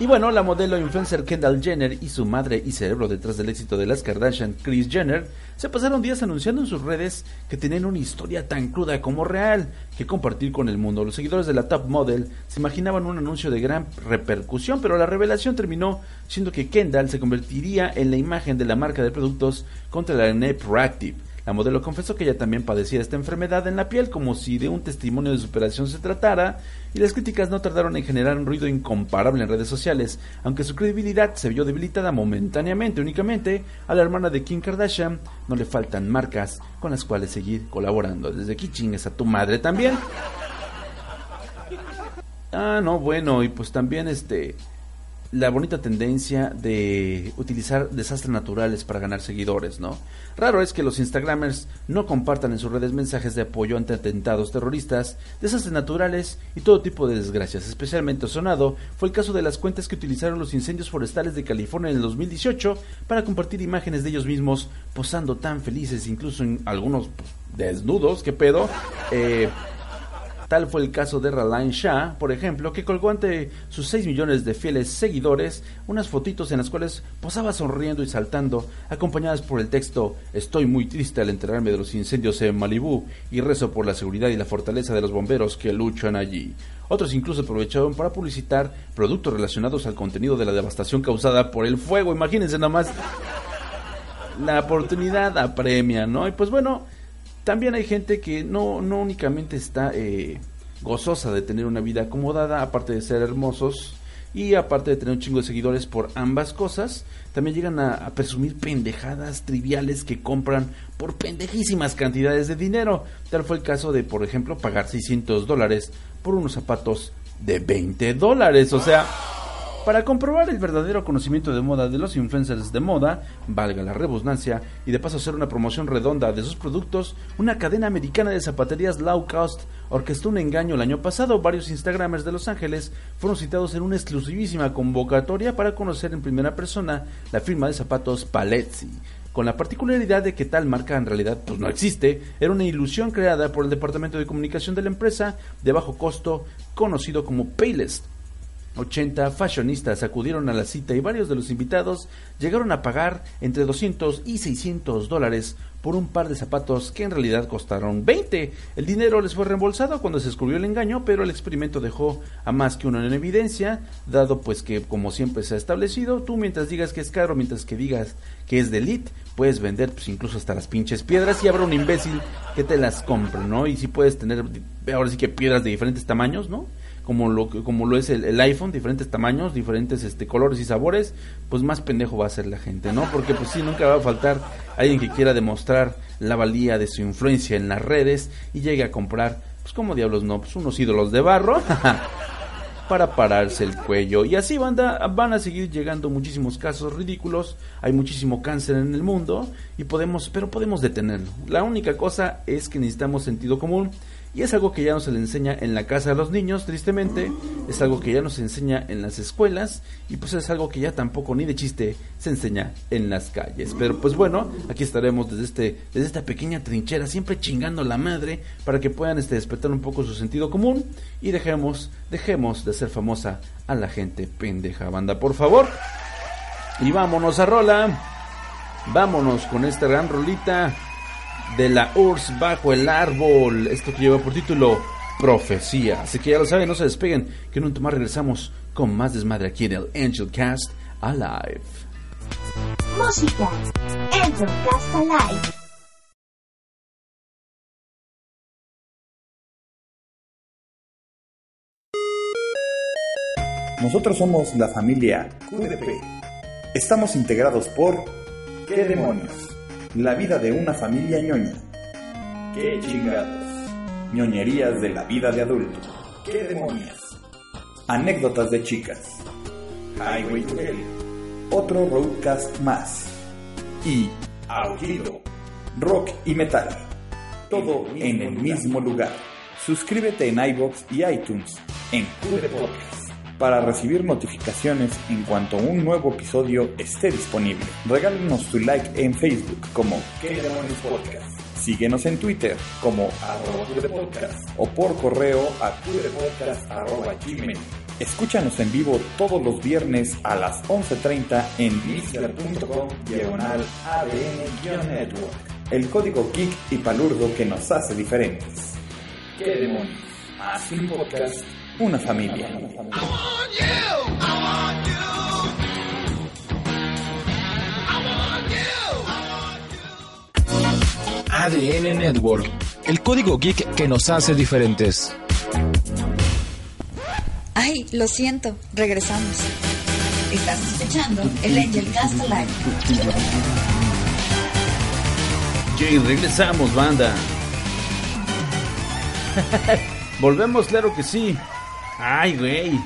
Y bueno, la modelo influencer Kendall Jenner y su madre y cerebro detrás del éxito de las Kardashian, Kris Jenner, se pasaron días anunciando en sus redes que tenían una historia tan cruda como real que compartir con el mundo. Los seguidores de la top model se imaginaban un anuncio de gran repercusión, pero la revelación terminó siendo que Kendall se convertiría en la imagen de la marca de productos contra la active La modelo confesó que ella también padecía esta enfermedad en la piel, como si de un testimonio de superación se tratara, y las críticas no tardaron en generar un ruido incomparable en redes sociales, aunque su credibilidad se vio debilitada momentáneamente únicamente, a la hermana de Kim Kardashian no le faltan marcas con las cuales seguir colaborando. Desde aquí chingues a tu madre también. Ah, no, bueno, y pues también este la bonita tendencia de utilizar desastres naturales para ganar seguidores, ¿no? Raro es que los Instagramers no compartan en sus redes mensajes de apoyo ante atentados terroristas, desastres naturales y todo tipo de desgracias. Especialmente sonado fue el caso de las cuentas que utilizaron los incendios forestales de California en el 2018 para compartir imágenes de ellos mismos posando tan felices, incluso en algunos pues, desnudos, ¿qué pedo? Eh, Tal fue el caso de Ralain Shah, por ejemplo, que colgó ante sus 6 millones de fieles seguidores unas fotitos en las cuales posaba sonriendo y saltando, acompañadas por el texto Estoy muy triste al enterarme de los incendios en Malibú y rezo por la seguridad y la fortaleza de los bomberos que luchan allí. Otros incluso aprovecharon para publicitar productos relacionados al contenido de la devastación causada por el fuego. Imagínense nada más. La oportunidad apremia, ¿no? Y pues bueno, también hay gente que no, no únicamente está eh, gozosa de tener una vida acomodada, aparte de ser hermosos y aparte de tener un chingo de seguidores por ambas cosas, también llegan a, a, presumir pendejadas triviales que compran por pendejísimas cantidades de dinero. Tal fue el caso de, por ejemplo, pagar 600 dólares por unos zapatos de 20 dólares. O sea, para comprobar el verdadero conocimiento de moda de los influencers de moda, valga la redundancia, y de paso hacer una promoción redonda de sus productos, una cadena americana de zapaterías low cost orquestó un engaño el año pasado. Varios Instagramers de Los Ángeles fueron citados en una exclusivísima convocatoria para conocer en primera persona la firma de zapatos Palazzi con la particularidad de que tal marca en realidad pues no existe, era una ilusión creada por el departamento de comunicación de la empresa de bajo costo conocido como Paylist 80 fashionistas acudieron a la cita y varios de los invitados llegaron a pagar entre 200 y 600 dólares por un par de zapatos que en realidad costaron 20. El dinero les fue reembolsado cuando se descubrió el engaño, pero el experimento dejó a más que uno en evidencia, dado pues que como siempre se ha establecido, tú mientras digas que es caro, mientras que digas que es de puedes vender pues incluso hasta las pinches piedras y habrá un imbécil que te las compre, ¿no? Y si puedes tener ahora sí que piedras de diferentes tamaños, ¿no? Como lo, como lo es el, iPhone, diferentes tamaños, diferentes este, colores y sabores, pues más pendejo va a ser la gente, ¿no? Porque pues sí, nunca va a faltar alguien que quiera demostrar la valía de su influencia en las redes y llegue a comprar, pues como diablos no, pues unos ídolos de barro. [laughs] para pararse el cuello. Y así van a, van a seguir llegando muchísimos casos ridículos. Hay muchísimo cáncer en el mundo y podemos, pero podemos detenerlo. La única cosa es que necesitamos sentido común y es algo que ya no se le enseña en la casa a los niños, tristemente, es algo que ya no se enseña en las escuelas y pues es algo que ya tampoco ni de chiste se enseña en las calles. Pero pues bueno, aquí estaremos desde este desde esta pequeña trinchera siempre chingando la madre para que puedan este despertar un poco su sentido común y dejemos dejemos de ser famosa a la gente pendeja banda, por favor. Y vámonos a rola. Vámonos con esta gran rolita de la URSS bajo el árbol. Esto que lleva por título Profecía. Así que ya lo saben, no se despeguen, que en un tomar regresamos con más desmadre aquí en el Angel Cast Alive.
Música. Angel Cast Alive.
Nosotros somos la familia QDP. Estamos integrados por ¿Qué demonios? La vida de una familia ñoña. ¡Qué chingados! Ñoñerías de la vida de adulto. ¡Qué demonios! Anécdotas de chicas. Highway to Hell. Otro roadcast más. Y Aullido. Rock y metal. Todo en el mismo lugar. Suscríbete en iBox y iTunes en Club Podcast para recibir notificaciones en cuanto un nuevo episodio esté disponible. Regálenos tu like en Facebook como ¿Qué demonios podcast? Síguenos en Twitter como arroba podcast o por correo a gmail. Escúchanos en vivo todos los viernes a las 11.30 en discord.com diagonal. El código geek y palurdo que nos hace diferentes. ¿Qué demonios? Un podcast una familia.
ADN Network.
El código geek que nos hace diferentes.
Ay, lo siento, regresamos.
Estás escuchando el Angel Cast Live.
Y regresamos, banda. [laughs] Volvemos, claro que sí. Ay, güey.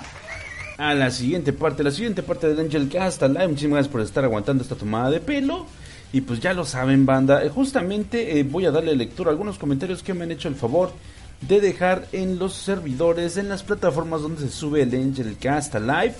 A la siguiente parte, la siguiente parte del Angel Cast Live. Muchísimas gracias por estar aguantando esta tomada de pelo. Y pues ya lo saben, banda. Eh, justamente eh, voy a darle lectura a algunos comentarios que me han hecho el favor de dejar en los servidores, en las plataformas donde se sube el Angel Cast Live.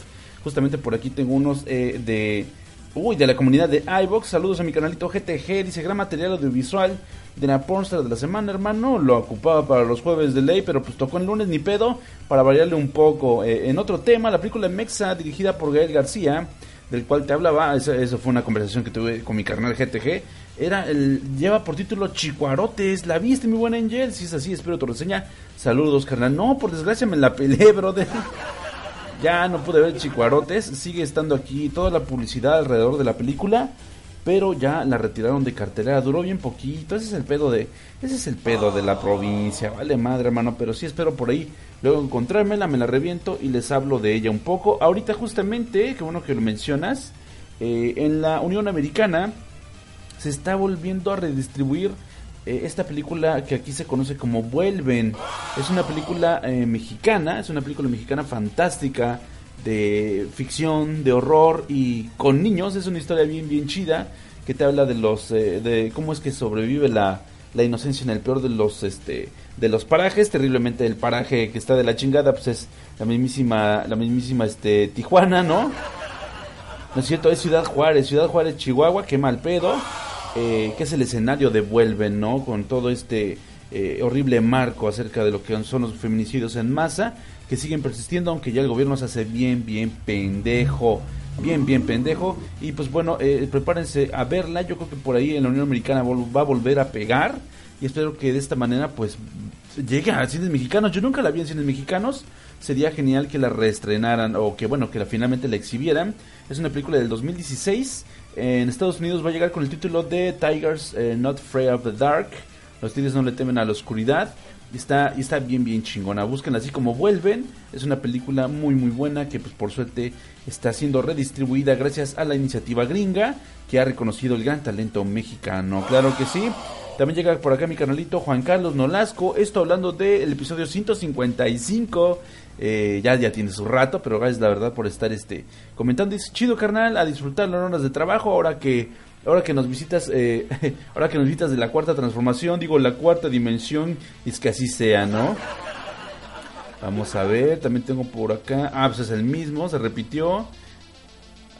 Justamente por aquí tengo unos eh, de Uy, de la comunidad de iBox. Saludos a mi canalito GTG. Dice gran material audiovisual la pornstar de la semana, hermano. Lo ocupaba para los jueves de ley, pero pues tocó el lunes ni pedo para variarle un poco. Eh, en otro tema, la película Mexa, dirigida por Gael García, del cual te hablaba. Eso, fue una conversación que tuve con mi carnal GTG. Era el, lleva por título Chicuarotes. ¿La viste, mi buena Angel? Si es así, espero tu reseña. Saludos, carnal. No, por desgracia me la peleé, [laughs] brother. Ya no pude ver Chicuarotes, sigue estando aquí toda la publicidad alrededor de la película, pero ya la retiraron de cartelera, duró bien poquito, ese es el pedo de ese es el pedo de la provincia, vale madre, hermano, pero sí espero por ahí luego encontrármela, me la reviento y les hablo de ella un poco. Ahorita justamente, que bueno que lo mencionas, eh, en la Unión Americana se está volviendo a redistribuir eh, esta película que aquí se conoce como Vuelven. Es una película eh, mexicana, es una película mexicana fantástica de ficción, de horror y con niños. Es una historia bien, bien chida que te habla de los, eh, de cómo es que sobrevive la, la inocencia en el peor de los, este, de los parajes. Terriblemente el paraje que está de la chingada, pues es la mismísima, la mismísima, este, Tijuana, ¿no? No es cierto, es Ciudad Juárez, Ciudad Juárez, Chihuahua, qué mal pedo. Eh, que es el escenario de Vuelve, ¿no? Con todo este eh, horrible marco acerca de lo que son los feminicidios en masa, que siguen persistiendo, aunque ya el gobierno se hace bien, bien pendejo. Bien, bien pendejo. Y pues bueno, eh, prepárense a verla. Yo creo que por ahí en la Unión Americana va a volver a pegar. Y espero que de esta manera pues llegue a cines mexicanos. Yo nunca la vi en cines mexicanos. Sería genial que la reestrenaran o que bueno, que la, finalmente la exhibieran. Es una película del 2016 en Estados Unidos va a llegar con el título de Tigers eh, Not Afraid of the Dark. Los tigres no le temen a la oscuridad. Y está, está bien, bien chingona. Busquen así como vuelven. Es una película muy, muy buena que pues por suerte está siendo redistribuida gracias a la iniciativa gringa que ha reconocido el gran talento mexicano. Claro que sí. También llega por acá mi canalito Juan Carlos Nolasco. Esto hablando del episodio 155 eh, ya, ya tiene su rato, pero gracias la verdad por estar este comentando. Dice, chido carnal, a disfrutar las horas de trabajo ahora que ahora que nos visitas eh, [laughs] ahora que nos visitas de la cuarta transformación, digo la cuarta dimensión, es que así sea, ¿no? Vamos a ver, también tengo por acá, ah, pues es el mismo, se repitió.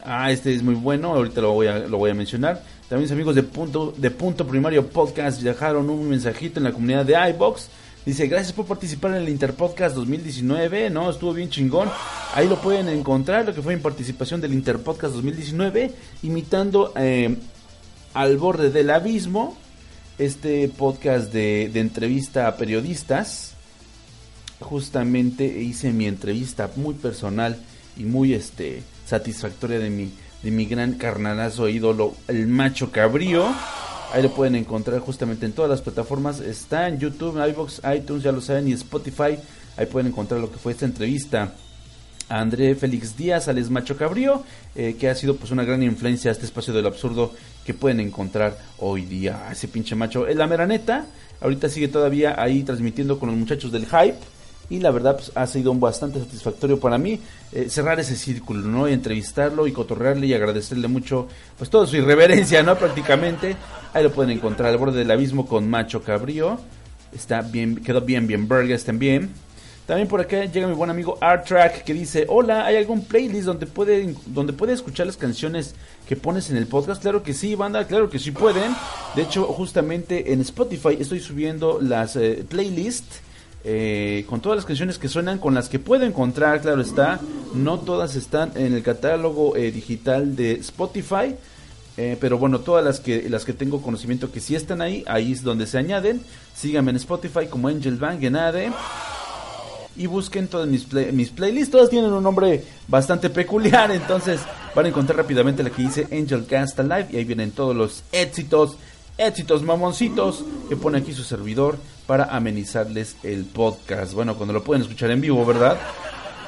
Ah, este es muy bueno, ahorita lo voy a, lo voy a mencionar. También mis amigos de Punto, de Punto Primario Podcast dejaron un mensajito en la comunidad de iBox Dice, gracias por participar en el Interpodcast 2019, ¿no? Estuvo bien chingón. Ahí lo pueden encontrar, lo que fue mi participación del Interpodcast 2019, imitando eh, Al borde del abismo, este podcast de, entrevista a periodistas. Justamente hice mi entrevista muy personal y muy este satisfactoria de mi, de mi gran carnalazo ídolo, el macho cabrío. Ahí lo pueden encontrar justamente en todas las plataformas. Está en YouTube, iBox, iTunes, ya lo saben, y Spotify. Ahí pueden encontrar lo que fue esta entrevista a André Félix Díaz, Alex Macho Cabrío, eh, que ha sido pues una gran influencia a este espacio del absurdo que pueden encontrar hoy día. Ese pinche macho. La meraneta, ahorita sigue todavía ahí transmitiendo con los muchachos del hype y la verdad pues, ha sido bastante satisfactorio para mí eh, cerrar ese círculo, ¿no? Y entrevistarlo y cotorrearle y agradecerle mucho pues toda su irreverencia, ¿no? Prácticamente. Ahí lo pueden encontrar al borde del abismo con Macho Cabrío. Está bien, quedó bien, bien burgers también. También por acá llega mi buen amigo Art Track que dice, hola, ¿hay algún playlist donde puede, donde puede escuchar las canciones que pones en el podcast? Claro que sí, banda, claro que sí pueden. De hecho, justamente en Spotify estoy subiendo las eh, playlists eh, con todas las canciones que suenan, con las que puedo encontrar, claro está, no todas están en el catálogo eh, digital de Spotify, eh, pero bueno, todas las que, las que tengo conocimiento que sí están ahí, ahí es donde se añaden, síganme en Spotify como Angel Genade y busquen todas mis, mis playlists, todas tienen un nombre bastante peculiar, entonces van a encontrar rápidamente la que dice Angel Cast Live y ahí vienen todos los éxitos éxitos mamoncitos que pone aquí su servidor para amenizarles el podcast. Bueno, cuando lo pueden escuchar en vivo, ¿verdad?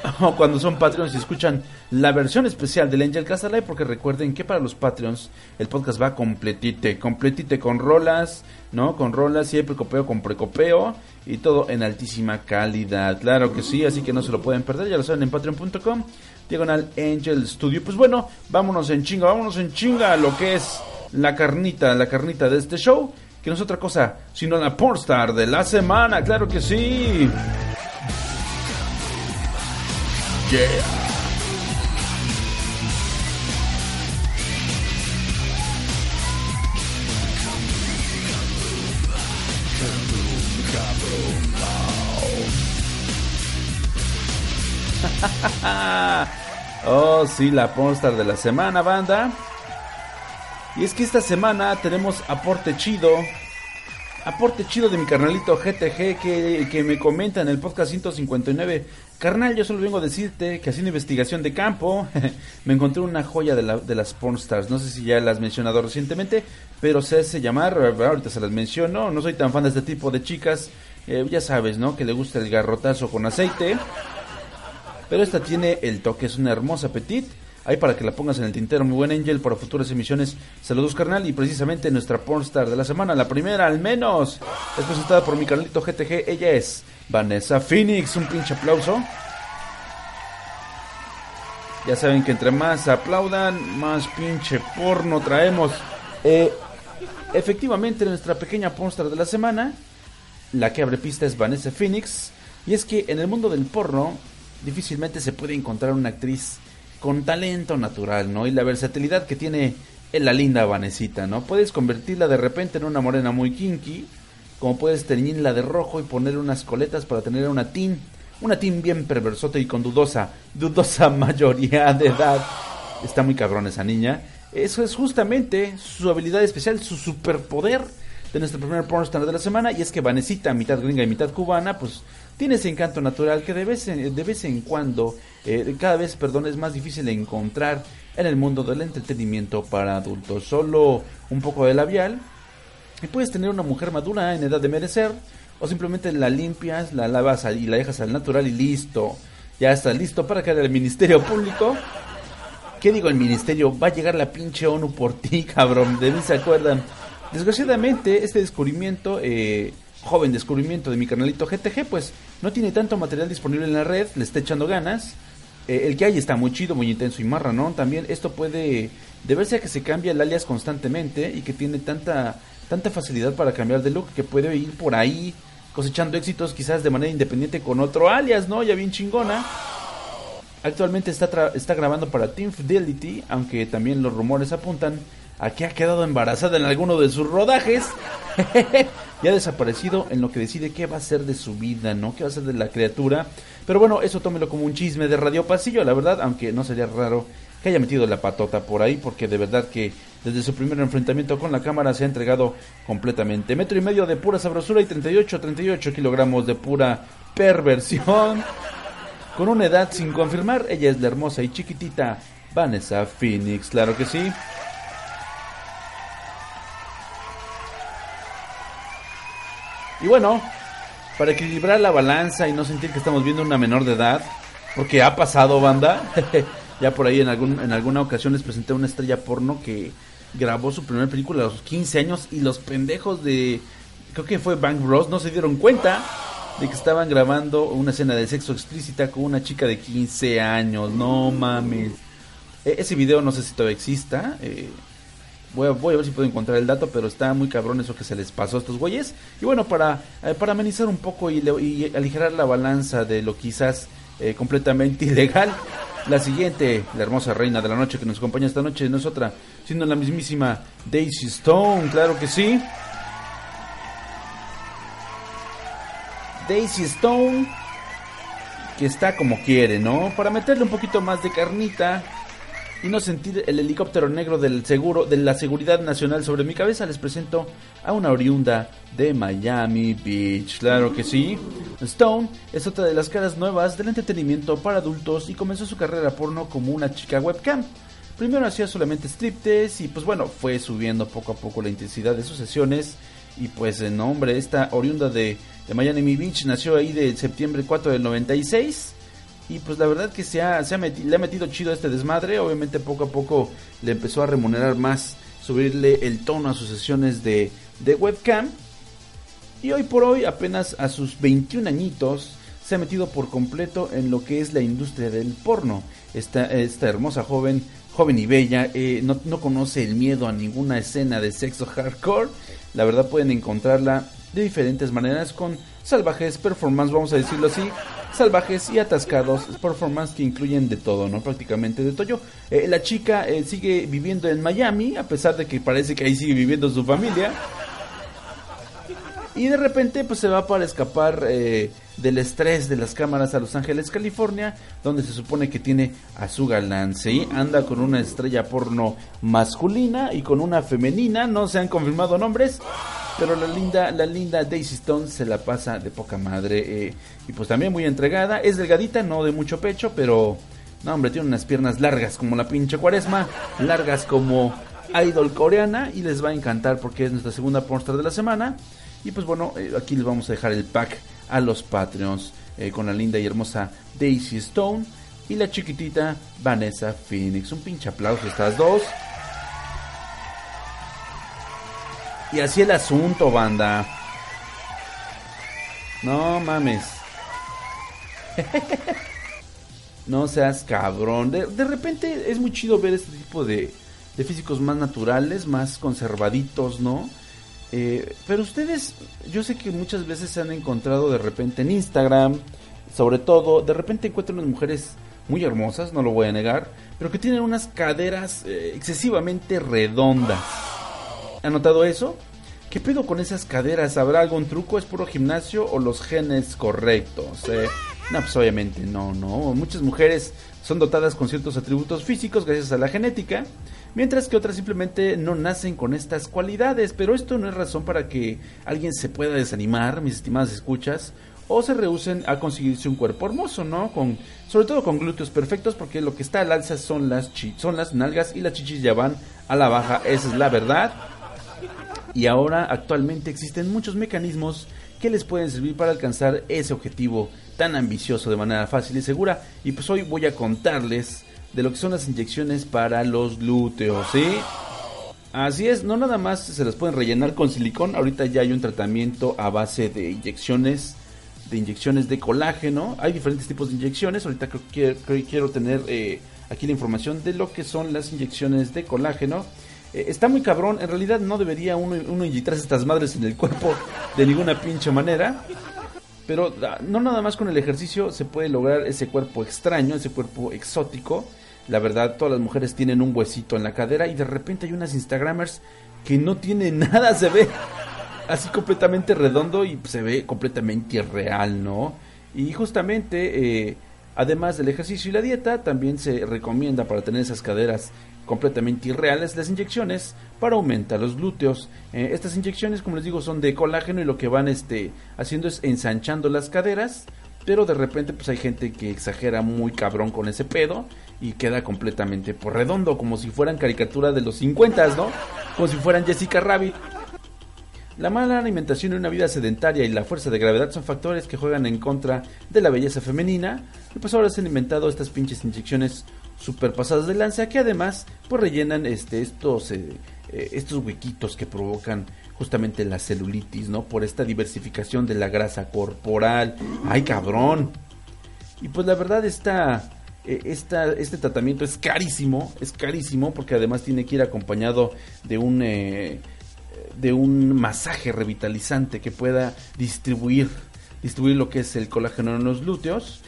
[laughs] o cuando son Patreons y escuchan la versión especial del Angel Castle porque recuerden que para los Patreons el podcast va completite, completite con rolas, ¿no? Con rolas, siempre precopeo con precopeo y todo en altísima calidad. Claro que sí, así que no se lo pueden perder, ya lo saben en patreon.com, diagonal Angel Studio. Pues bueno, vámonos en chinga, vámonos en chinga a lo que es la carnita, la carnita de este show, que no es otra cosa sino la pornstar de la semana, claro que sí. [laughs] oh, sí, la pornstar de la semana, banda. Y es que esta semana tenemos aporte chido. Aporte chido de mi carnalito GTG que, que me comenta en el podcast 159 Carnal, yo solo vengo a decirte que haciendo investigación de campo [laughs] me encontré una joya de, la, de las pornstars. No sé si ya las has mencionado recientemente, pero se hace llamar, ahorita se las menciono. No soy tan fan de este tipo de chicas. Eh, ya sabes, ¿no? Que le gusta el garrotazo con aceite. Pero esta tiene el toque, es una hermosa petit. Ahí para que la pongas en el tintero, muy buen Angel, para futuras emisiones. Saludos, carnal. Y precisamente nuestra pornstar de la semana, la primera al menos, es presentada por mi carnalito GTG. Ella es Vanessa Phoenix. Un pinche aplauso. Ya saben que entre más aplaudan, más pinche porno traemos. Eh, efectivamente, nuestra pequeña pornstar de la semana, la que abre pista es Vanessa Phoenix. Y es que en el mundo del porno, difícilmente se puede encontrar una actriz con talento natural, ¿no? Y la versatilidad que tiene la linda Vanesita, ¿no? Puedes convertirla de repente en una morena muy kinky, como puedes teñirla de rojo y ponerle unas coletas para tener una teen, una teen bien perversota y con dudosa, dudosa [laughs] mayoría de edad. Está muy cabrón esa niña. Eso es justamente su habilidad especial, su superpoder de nuestro primer pornstar de la semana. Y es que Vanesita, mitad gringa y mitad cubana, pues tiene ese encanto natural que de vez en, de vez en cuando, eh, cada vez, perdón, es más difícil de encontrar en el mundo del entretenimiento para adultos. Solo un poco de labial y puedes tener una mujer madura en edad de merecer, o simplemente la limpias, la lavas y la dejas al natural y listo. Ya está listo para que el Ministerio Público. ¿Qué digo el Ministerio? Va a llegar la pinche ONU por ti, [laughs] cabrón. De mí se acuerdan. Desgraciadamente, este descubrimiento, eh, joven descubrimiento de mi canalito GTG, pues no tiene tanto material disponible en la red, le está echando ganas. Eh, el que hay está muy chido, muy intenso y marranón. También esto puede deberse a que se cambia el alias constantemente y que tiene tanta tanta facilidad para cambiar de look que puede ir por ahí cosechando éxitos quizás de manera independiente con otro alias, ¿no? Ya bien chingona. Actualmente está, está grabando para Team Fidelity, aunque también los rumores apuntan a que ha quedado embarazada en alguno de sus rodajes. [laughs] y ha desaparecido en lo que decide qué va a ser de su vida, ¿no? ¿Qué va a ser de la criatura? Pero bueno, eso tómelo como un chisme de Radio Pasillo, la verdad, aunque no sería raro que haya metido la patota por ahí, porque de verdad que desde su primer enfrentamiento con la cámara se ha entregado completamente. Metro y medio de pura sabrosura y 38, 38 kilogramos de pura perversión. Con una edad sin confirmar, ella es la hermosa y chiquitita Vanessa Phoenix, claro que sí. Y bueno, para equilibrar la balanza y no sentir que estamos viendo una menor de edad, porque ha pasado, banda. [laughs] Ya por ahí en, algún, en alguna ocasión les presenté una estrella porno que grabó su primera película a los 15 años y los pendejos de, creo que fue Bank Bros, no se dieron cuenta de que estaban grabando una escena de sexo explícita con una chica de 15 años. No mames. E, ese video no sé si todavía exista. Eh, voy, a, voy, a, ver si puedo encontrar el dato, pero está muy cabrón eso que se les pasó a estos güeyes. Y bueno, para, eh, para amenizar un poco y, y, aligerar la balanza de lo quizás eh, completamente [laughs] ilegal, la siguiente, la hermosa reina de la noche que nos acompaña esta noche, no es otra, sino la mismísima Daisy Stone, claro que sí. Daisy Stone, que está como quiere, ¿no? Para meterle un poquito más de carnita y no sentir el helicóptero negro del seguro de la seguridad nacional sobre mi cabeza, les presento a una oriunda de Miami Beach. Claro que sí. Stone es otra de las caras nuevas del entretenimiento para adultos y comenzó su carrera porno como una chica webcam. Primero hacía solamente striptease y pues bueno, fue subiendo poco a poco la intensidad de sus sesiones. Y pues en nombre, esta oriunda de, de Miami Beach nació ahí de septiembre 4 del 96. Y pues la verdad que se, ha, se ha le ha metido chido este desmadre. Obviamente poco a poco le empezó a remunerar más, subirle el tono a sus sesiones de, de webcam. Y hoy por hoy, apenas a sus 21 añitos, se ha metido por completo en lo que es la industria del porno. Esta, esta hermosa joven, joven y bella, eh, no, no conoce el miedo a ninguna escena de sexo hardcore. La verdad pueden encontrarla de diferentes maneras con salvajes performance, vamos a decirlo así, salvajes y atascados performance que incluyen de todo, ¿no? Prácticamente de todo. Eh, la chica eh, sigue viviendo en Miami, a pesar de que parece que ahí sigue viviendo su familia. Y de repente pues se va para escapar eh, del estrés de las cámaras a Los Ángeles, California, donde se supone que tiene a su galán, ¿sí? Anda con una estrella porno masculina y con una femenina, no se han confirmado nombres, pero la linda, la linda Daisy Stone se la pasa de poca madre eh, y pues también muy entregada, es delgadita, no de mucho pecho, pero no hombre, tiene unas piernas largas como la pinche cuaresma, largas como idol coreana y les va a encantar porque es nuestra segunda pornstar de la semana. Y pues bueno, eh, aquí les vamos a dejar el pack a los Patreons eh, con la linda y hermosa Daisy Stone y la chiquitita Vanessa Phoenix. Un pinche aplauso a estas dos. Y así el asunto, banda. No mames. [laughs] no seas cabrón. De, de, repente es muy chido ver este tipo de, de físicos más naturales, más conservaditos, ¿no? Eh, pero ustedes, yo sé que muchas veces se han encontrado de repente en Instagram, sobre todo, de repente encuentran unas mujeres muy hermosas, no lo voy a negar, pero que tienen unas caderas eh, excesivamente redondas. ¿Han notado eso? ¿Qué pedo con esas caderas? ¿Habrá algún truco? ¿Es puro gimnasio o los genes correctos? Eh, no, pues obviamente no, no. Muchas mujeres son dotadas con ciertos atributos físicos gracias a la genética mientras que otras simplemente no nacen con estas cualidades, pero esto no es razón para que alguien se pueda desanimar, mis estimadas escuchas, o se rehúsen a conseguirse un cuerpo hermoso, ¿no? Con, sobre todo con glúteos perfectos, porque lo que está al alza son las, son las nalgas y las chichis ya van a la baja, esa es la verdad. Y ahora actualmente existen muchos mecanismos que les pueden servir para alcanzar ese objetivo tan ambicioso de manera fácil y segura. Y pues hoy voy a contarles de lo que son las inyecciones para los glúteos, ¿sí? Así es, no nada más se las pueden rellenar con silicón, ahorita ya hay un tratamiento a base de inyecciones, de inyecciones de colágeno, hay diferentes tipos de inyecciones, ahorita creo que quiero tener eh, aquí la información de lo que son las inyecciones de colágeno. Eh, está muy cabrón, en realidad no debería uno, uno inyectarse estas madres en el cuerpo [laughs] de ninguna pinche manera. Pero ah, no nada más con el ejercicio se puede lograr ese cuerpo extraño, ese cuerpo exótico. La verdad, todas las mujeres tienen un huesito en la cadera y de repente hay unas Instagramers que no tienen [laughs] nada, se ve así completamente redondo y se ve completamente irreal, ¿no? Y justamente, eh, además del ejercicio y la dieta, también se recomienda para tener esas caderas completamente irreales las inyecciones para aumentar los glúteos. Eh, estas inyecciones, como les digo, son de colágeno y lo que van este, haciendo es ensanchando las caderas. Pero de repente pues hay gente que exagera muy cabrón con ese pedo y queda completamente por redondo, como si fueran caricaturas de los 50, ¿no? Como si fueran Jessica Rabbit. La mala alimentación y una vida sedentaria y la fuerza de gravedad son factores que juegan en contra de la belleza femenina. Y pues ahora se han inventado estas pinches inyecciones super pasadas de lanza que además pues rellenan este estos eh, eh, estos huequitos que provocan justamente la celulitis, ¿no? Por esta diversificación de la grasa corporal. ¡Ay, cabrón! Y pues la verdad está eh, este tratamiento es carísimo, es carísimo porque además tiene que ir acompañado de un de un masaje revitalizante que pueda distribuir distribuir lo que es el colágeno en los glúteos.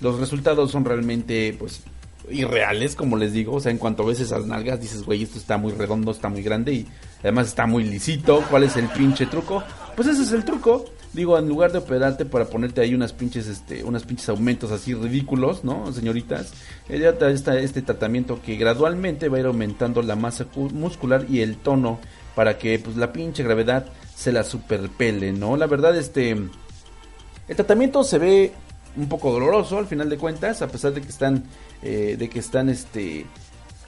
los resultados son realmente pues irreales, como les digo. O sea, en cuanto ves esas nalgas, dices, güey, esto está muy redondo, está muy grande y además está muy lisito. ¿Cuál es el pinche truco? Pues ese es el truco. Digo, en lugar de operarte para ponerte ahí unas pinches, este, unas pinches aumentos así ridículos, ¿no, señoritas? Eh, ya está este tratamiento que gradualmente va a ir aumentando la masa muscular y el tono para que, pues, la pinche gravedad se la superpele, ¿no? La verdad, este, el tratamiento se ve un poco doloroso al final de cuentas, a pesar de que están, eh, de que están, este,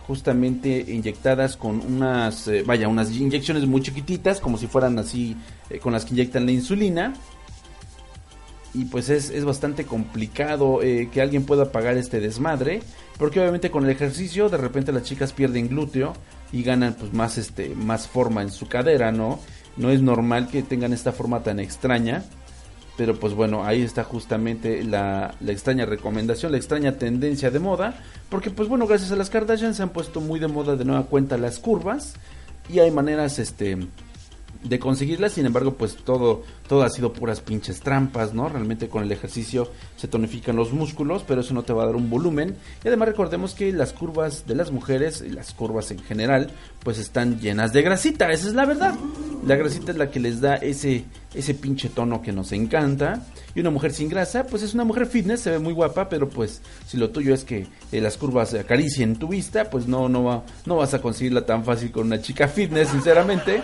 justamente inyectadas con unas, eh, vaya, unas inyecciones muy chiquititas, como si fueran así, eh, con las que inyectan la insulina. Y pues es, es bastante complicado eh, que alguien pueda pagar este desmadre, porque obviamente con el ejercicio de repente las chicas pierden glúteo y ganan pues más, este, más forma en su cadera, ¿no? No es normal que tengan esta forma tan extraña. Pero pues bueno, ahí está justamente la, la, extraña recomendación, la extraña tendencia de moda. Porque pues bueno, gracias a las Kardashian se han puesto muy de moda de nueva cuenta las curvas. Y hay maneras este de conseguirlas, sin embargo, pues todo, todo ha sido puras pinches trampas, ¿no? Realmente con el ejercicio se tonifican los músculos, pero eso no te va a dar un volumen. Y además recordemos que las curvas de las mujeres, y las curvas en general, pues están llenas de grasita, esa es la verdad. La grasita es la que les da ese, ese pinche tono que nos encanta. Y una mujer sin grasa, pues es una mujer fitness, se ve muy guapa, pero pues si lo tuyo es que eh, las curvas acaricien tu vista, pues no, no, va, no vas a conseguirla tan fácil con una chica fitness, sinceramente.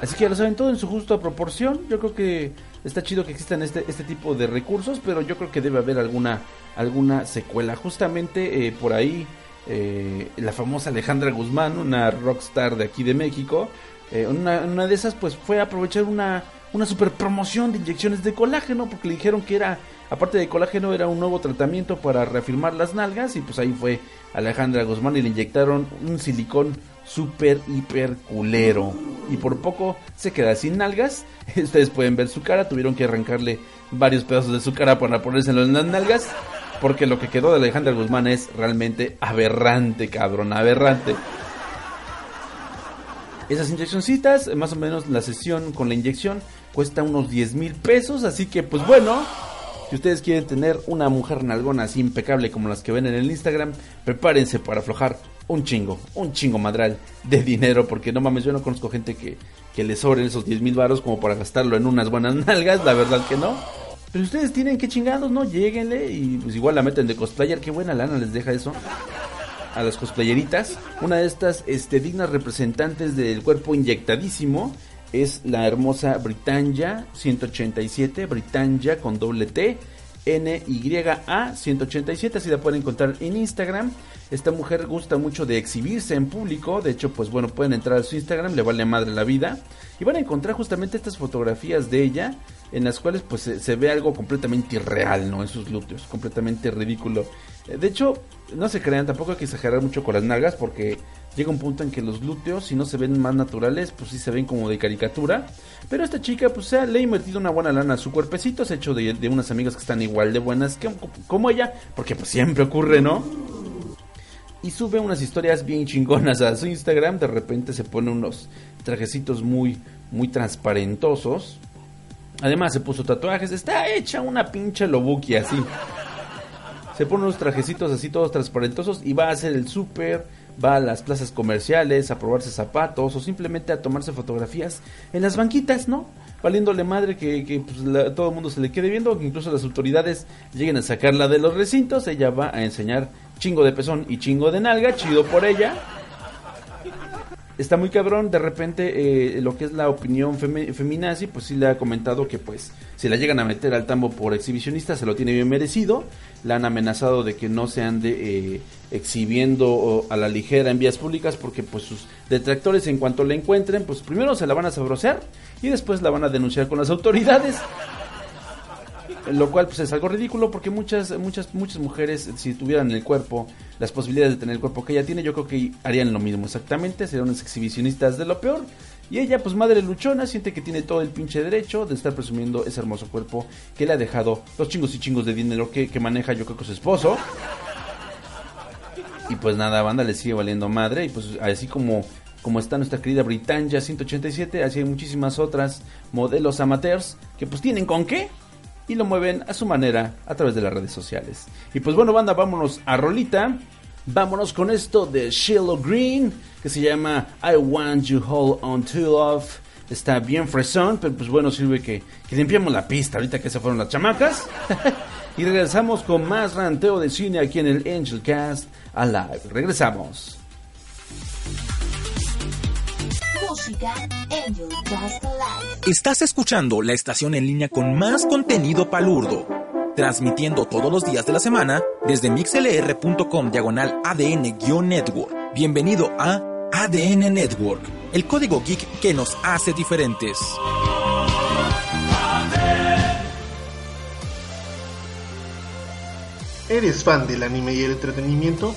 Así que ya lo saben todo en su justa proporción. Yo creo que está chido que existan este, este tipo de recursos, pero yo creo que debe haber alguna, alguna secuela. Justamente eh, por ahí eh, la famosa Alejandra Guzmán, una rockstar de aquí de México, eh, una, de esas pues fue a aprovechar una, una super promoción de inyecciones de colágeno, porque le dijeron que era, aparte de colágeno, era un nuevo tratamiento para reafirmar las nalgas, y pues ahí fue Alejandra Guzmán y le inyectaron un silicón super hiper culero y por poco se queda sin nalgas. [laughs] Ustedes pueden ver su cara, tuvieron que arrancarle varios pedazos de su cara para ponérselo en las nalgas. Porque lo que quedó de Alejandra Guzmán es realmente aberrante, cabrón, aberrante. Esas inyeccioncitas, más o menos la sesión con la inyección cuesta unos 10 mil pesos. Así que, pues bueno, si ustedes quieren tener una mujer nalgona así impecable como las que ven en el Instagram, prepárense para aflojar un chingo, un chingo madral de dinero. Porque no mames, yo no conozco gente que, que le sobren esos 10 mil varos como para gastarlo en unas buenas [laughs] nalgas, la verdad que no. Pero ustedes tienen que chingados, ¿no? Lléguenle y pues igual la meten de cosplayer. Qué buena lana les deja eso. A las cosplayeritas. Una de estas este, dignas representantes del cuerpo inyectadísimo es la hermosa Britannia 187. Britannia con doble T. NYA 187, así la pueden encontrar en Instagram. Esta mujer gusta mucho de exhibirse en público, de hecho, pues bueno, pueden entrar a su Instagram, le vale madre la vida. Y van a encontrar justamente estas fotografías de ella, en las cuales pues se, se ve algo completamente irreal, ¿no? En sus glúteos, completamente ridículo. Eh, De hecho, no se crean, tampoco hay que exagerar mucho con las nalgas, porque llega un punto en que los glúteos, si no se ven más naturales, pues sí se ven como de caricatura. Pero esta chica, pues se ha, le ha invertido una buena lana a su cuerpecito, se ha hecho de, de unas amigas que están igual de buenas que, como ella, porque pues siempre ocurre, ¿no? Y sube unas historias bien chingonas a su Instagram, de repente se pone unos trajecitos muy, muy transparentosos. Además se puso tatuajes, está hecha una pinche lobuki así. Se pone unos trajecitos así todos transparentosos y va a hacer el súper, va a las plazas comerciales a probarse zapatos o simplemente a tomarse fotografías en las banquitas, ¿no? Valiéndole madre que, que pues, la- todo el mundo se le quede viendo, que incluso las autoridades lleguen a sacarla de los recintos, ella va a enseñar chingo de pezón y chingo de nalga, chido por ella. Está muy cabrón, de repente eh, lo que es la opinión feme- feminazi, pues sí le ha comentado que pues si la llegan a meter al tambo por exhibicionista se lo tiene bien merecido. La han amenazado de que no se ande eh, exhibiendo a la ligera en vías públicas porque pues sus detractores en cuanto la encuentren pues primero se la van a sabrosear y después la van a denunciar con las autoridades. [laughs] Lo cual pues es algo ridículo porque muchas muchas muchas mujeres si tuvieran el cuerpo, las posibilidades de tener el cuerpo que ella tiene, yo creo que harían lo mismo exactamente, serían unas exhibicionistas de lo peor. Y ella pues madre luchona siente que tiene todo el pinche derecho de estar presumiendo ese hermoso cuerpo que le ha dejado los chingos y chingos de dinero que, que maneja yo creo que su esposo. Y pues nada, banda le sigue valiendo madre y pues así como como está nuestra querida Britannia 187, así hay muchísimas otras modelos amateurs que pues tienen con qué y lo mueven a su manera a través de las redes sociales. Y pues bueno, banda, vámonos a Rolita. Vámonos con esto de Shiloh Green, que se llama I Want You Hold On To Love. Está bien fresón, pero pues bueno, sirve que, que limpiamos la pista ahorita que se fueron las chamacas. [laughs] y regresamos con más ranteo de cine aquí en el Angel Cast Alive. Regresamos.
Música Angel Just Alive.
Estás escuchando la estación en línea con más contenido palurdo. Transmitiendo todos los días de la semana desde mixlr.com diagonal ADN-network. Bienvenido a ADN Network, el código geek que nos hace diferentes.
¿Eres fan del anime y el entretenimiento?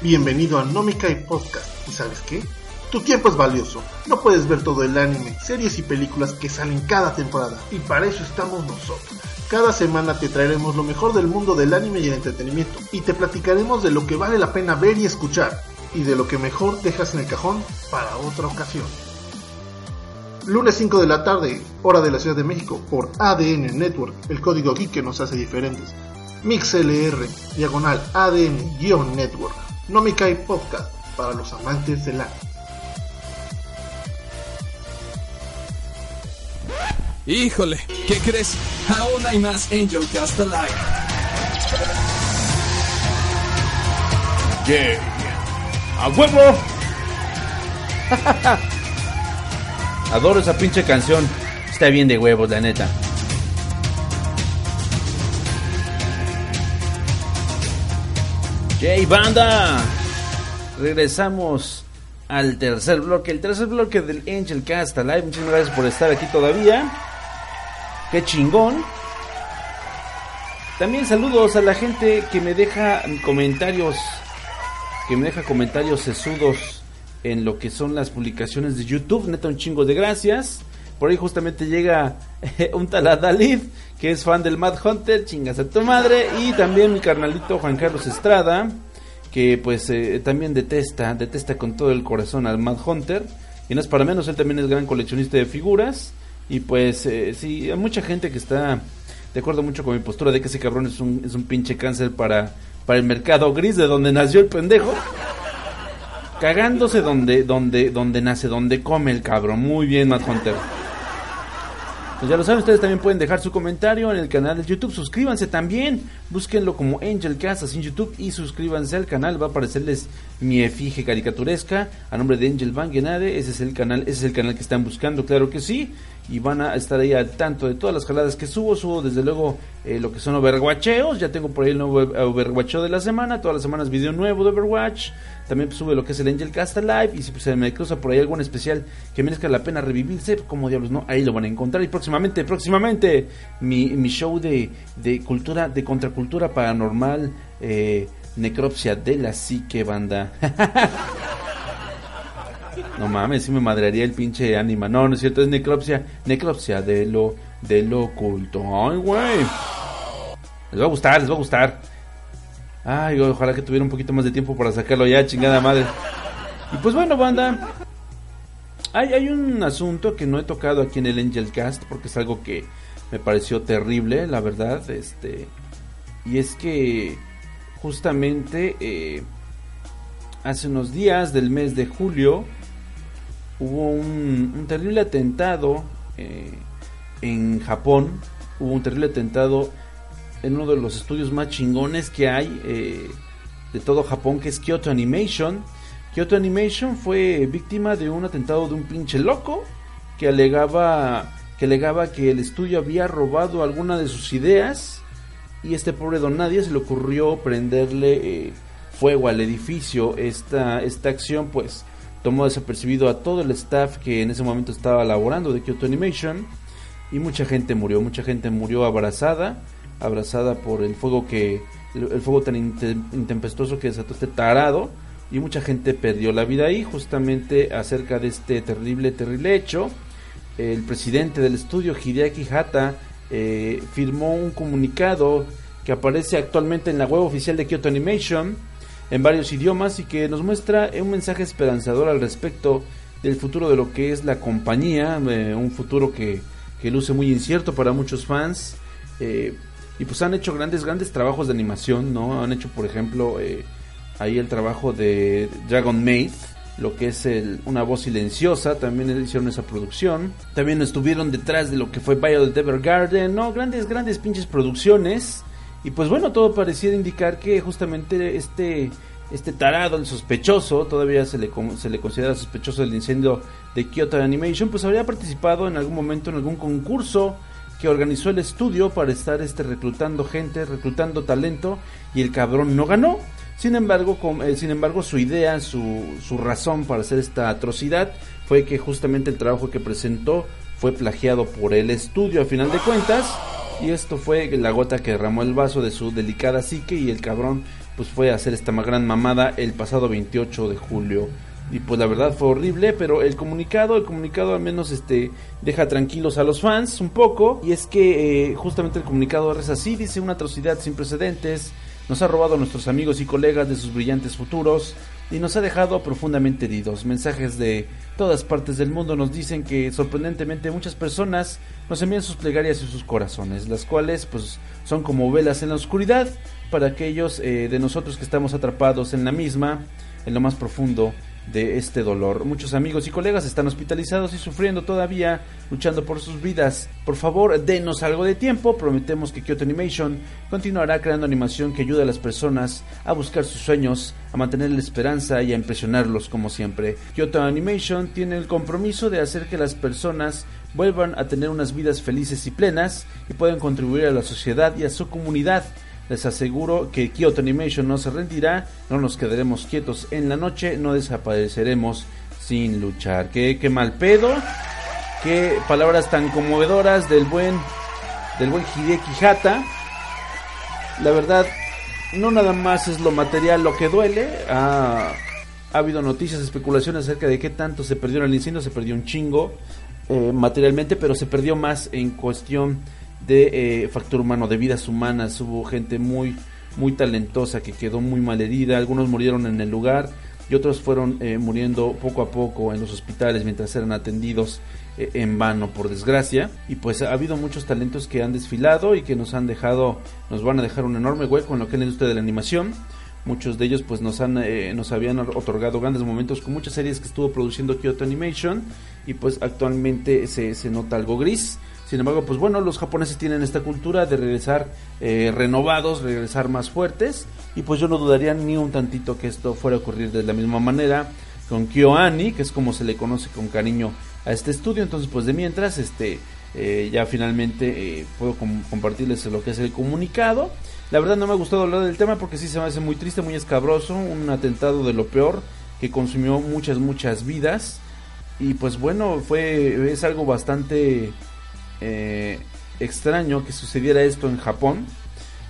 Bienvenido a Nomikai Podcast. ¿Y sabes qué? Tu tiempo es valioso. No puedes ver todo el anime, series y películas que salen cada temporada. Y para eso estamos nosotros. Cada semana te traeremos lo mejor del mundo del anime y el entretenimiento. Y te platicaremos de lo que vale la pena ver y escuchar. Y de lo que mejor dejas en el cajón para otra ocasión. Lunes 5 de la tarde, hora de la Ciudad de México, por ADN Network, el código geek que nos hace diferentes. MixLR, diagonal ADN-Network. No me cae podcast para los amantes del anime.
Híjole, ¿qué crees?
Aún hay más Angel Cast Alive.
Yeah. ¡A huevo! [laughs] Adoro esa pinche canción. Está bien de huevos, la neta. Jay Banda. Regresamos al tercer bloque. El tercer bloque del Angel Cast Alive. Muchas gracias por estar aquí todavía. Qué chingón. También saludos a la gente que me deja comentarios. Que me deja comentarios sesudos en lo que son las publicaciones de YouTube. Neta, un chingo de gracias. Por ahí justamente llega [laughs] un tal Adalid, que es fan del Mad Hunter, chingas a tu madre. Y también mi carnalito Juan Carlos Estrada, que pues eh, también detesta, detesta con todo el corazón al Mad Hunter. Y no es para menos, él también es gran coleccionista de figuras. Y pues eh, sí, hay mucha gente que está de acuerdo mucho con mi postura de que ese cabrón es un, es un pinche cáncer para, para el mercado gris de donde nació el pendejo. Cagándose donde, donde, donde nace, donde come el cabrón. Muy bien, Mad Hunter. Pues ya lo saben, ustedes también pueden dejar su comentario en el canal de YouTube. Suscríbanse también. Búsquenlo como Angel Cast así en YouTube y suscríbanse al canal. Va a aparecerles mi efigie caricaturesca a nombre de Angel Bangenade. Ese es el canal, ese es el canal que están buscando, claro que sí. Y van a estar ahí al tanto de todas las jaladas que subo. Subo desde luego eh, lo que son overwatcheos. Ya tengo por ahí el nuevo overwatcheo de la semana. Todas las semanas video nuevo de Overwatch. También sube lo que es el Angel Cast Live. Y si pues, se me cruza por ahí algún especial que merezca la pena revivirse, como diablos no, ahí lo van a encontrar. Y próximamente, próximamente, mi, mi show de, de cultura, de contracultura paranormal, eh, necropsia de la psique banda. [laughs] no mames, si me madrearía el pinche ánima. No, no es cierto, es necropsia, necropsia de lo, de lo oculto. Ay, güey. Les va a gustar, les va a gustar. Ay, ojalá que tuviera un poquito más de tiempo para sacarlo ya, chingada madre. Y pues bueno, banda. Hay, hay un asunto que no he tocado aquí en el Angel Cast porque es algo que me pareció terrible, la verdad. Este. Y es que justamente eh, hace unos días del mes de julio hubo un, un terrible atentado eh, en Japón. Hubo un terrible atentado en uno de los estudios más chingones que hay eh, de todo Japón, que es Kyoto Animation. Kyoto Animation fue víctima de un atentado de un pinche loco que alegaba que alegaba que el estudio había robado alguna de sus ideas y este pobre don nadie se le ocurrió prenderle eh, fuego al edificio. Esta, esta acción pues tomó desapercibido a todo el staff que en ese momento estaba laborando de Kyoto Animation y mucha gente murió, mucha gente murió abrazada, abrazada por el fuego que el, fuego tan intempestuoso que desató este tarado y mucha gente perdió la vida ahí justamente acerca de este terrible terrible hecho. El presidente del estudio Hideaki Hata eh, firmó un comunicado que aparece actualmente en la web oficial de Kyoto Animation en varios idiomas y que nos muestra un mensaje esperanzador al respecto del futuro de lo que es la compañía, eh, un futuro que, que, luce muy incierto para muchos fans. Eh, y pues han hecho grandes, grandes trabajos de animación, ¿no? Han hecho, por ejemplo, eh, ahí el trabajo de Dragon Maid, lo que es el, una voz silenciosa, también hicieron esa producción. También estuvieron detrás de lo que fue Violet Evergarden, ¿no? Grandes, grandes pinches producciones. Y pues bueno, todo parecía indicar que justamente este, este tarado, el sospechoso, todavía se le, se le considera sospechoso del incendio de Kyoto Animation, pues habría participado en algún momento en algún concurso que organizó el estudio para estar este, reclutando gente, reclutando talento y el cabrón no ganó. Sin embargo, eh, sin embargo su idea, su, su razón para hacer esta atrocidad fue que justamente el trabajo que presentó fue plagiado por el estudio a final de cuentas y esto fue la gota que derramó el vaso de su delicada psique y el cabrón pues fue a hacer esta gran mamada el pasado 28 de julio y pues la verdad fue horrible, pero el comunicado, el comunicado al menos este deja tranquilos a los fans un poco y es que eh, justamente el comunicado es así, dice una atrocidad sin precedentes, nos ha robado a nuestros amigos y colegas de sus brillantes futuros y nos ha dejado profundamente heridos. Mensajes de todas partes del mundo nos dicen que sorprendentemente muchas personas nos envían sus plegarias y sus corazones, las cuales pues son como velas en la oscuridad para aquellos eh, de nosotros que estamos atrapados en la misma, en lo más profundo de este dolor. Muchos amigos y colegas están hospitalizados y sufriendo todavía, luchando por sus vidas. Por favor, denos algo de tiempo. Prometemos que Kyoto Animation continuará creando animación que ayude a las personas a buscar sus sueños, a mantener la esperanza y a impresionarlos como siempre. Kyoto Animation tiene el compromiso de hacer que las personas vuelvan a tener unas vidas felices y plenas y puedan contribuir a la sociedad y a su comunidad. Les aseguro que Kyoto Animation no se rendirá, no nos quedaremos quietos en la noche, no desapareceremos sin luchar. Qué, mal pedo, qué palabras tan conmovedoras del buen, del buen Hideki Hata. La verdad, no nada más es lo material lo que duele. Ha habido noticias, especulaciones acerca de qué tanto se perdió en el incendio. Se perdió un chingo eh, materialmente, pero se perdió más en cuestión de eh, factor humano, de vidas humanas. Hubo gente muy, muy talentosa que quedó muy mal herida. Algunos murieron en el lugar y otros fueron eh, muriendo poco a poco en los hospitales mientras eran atendidos eh, en vano, por desgracia. Y pues ha habido muchos talentos que han desfilado y que nos han dejado, nos van a dejar un enorme hueco en lo que es la industria de la animación. Muchos de ellos pues nos han nos habían otorgado grandes momentos con muchas series que estuvo produciendo Kyoto Animation y pues actualmente se, se nota algo gris sin embargo, pues bueno, los japoneses tienen esta cultura de regresar eh, renovados, regresar más fuertes. Y pues yo no dudaría ni un tantito que esto fuera a ocurrir de la misma manera con KyoAni, que es como se le conoce con cariño a este estudio. Entonces, pues de mientras, este, eh, ya finalmente eh, puedo compartirles lo que es el comunicado. La verdad no me ha gustado hablar del tema porque sí se me hace muy triste, muy escabroso, un atentado de lo peor que consumió muchas, muchas vidas. Y pues bueno, fue, es algo bastante eh, extraño que sucediera esto en Japón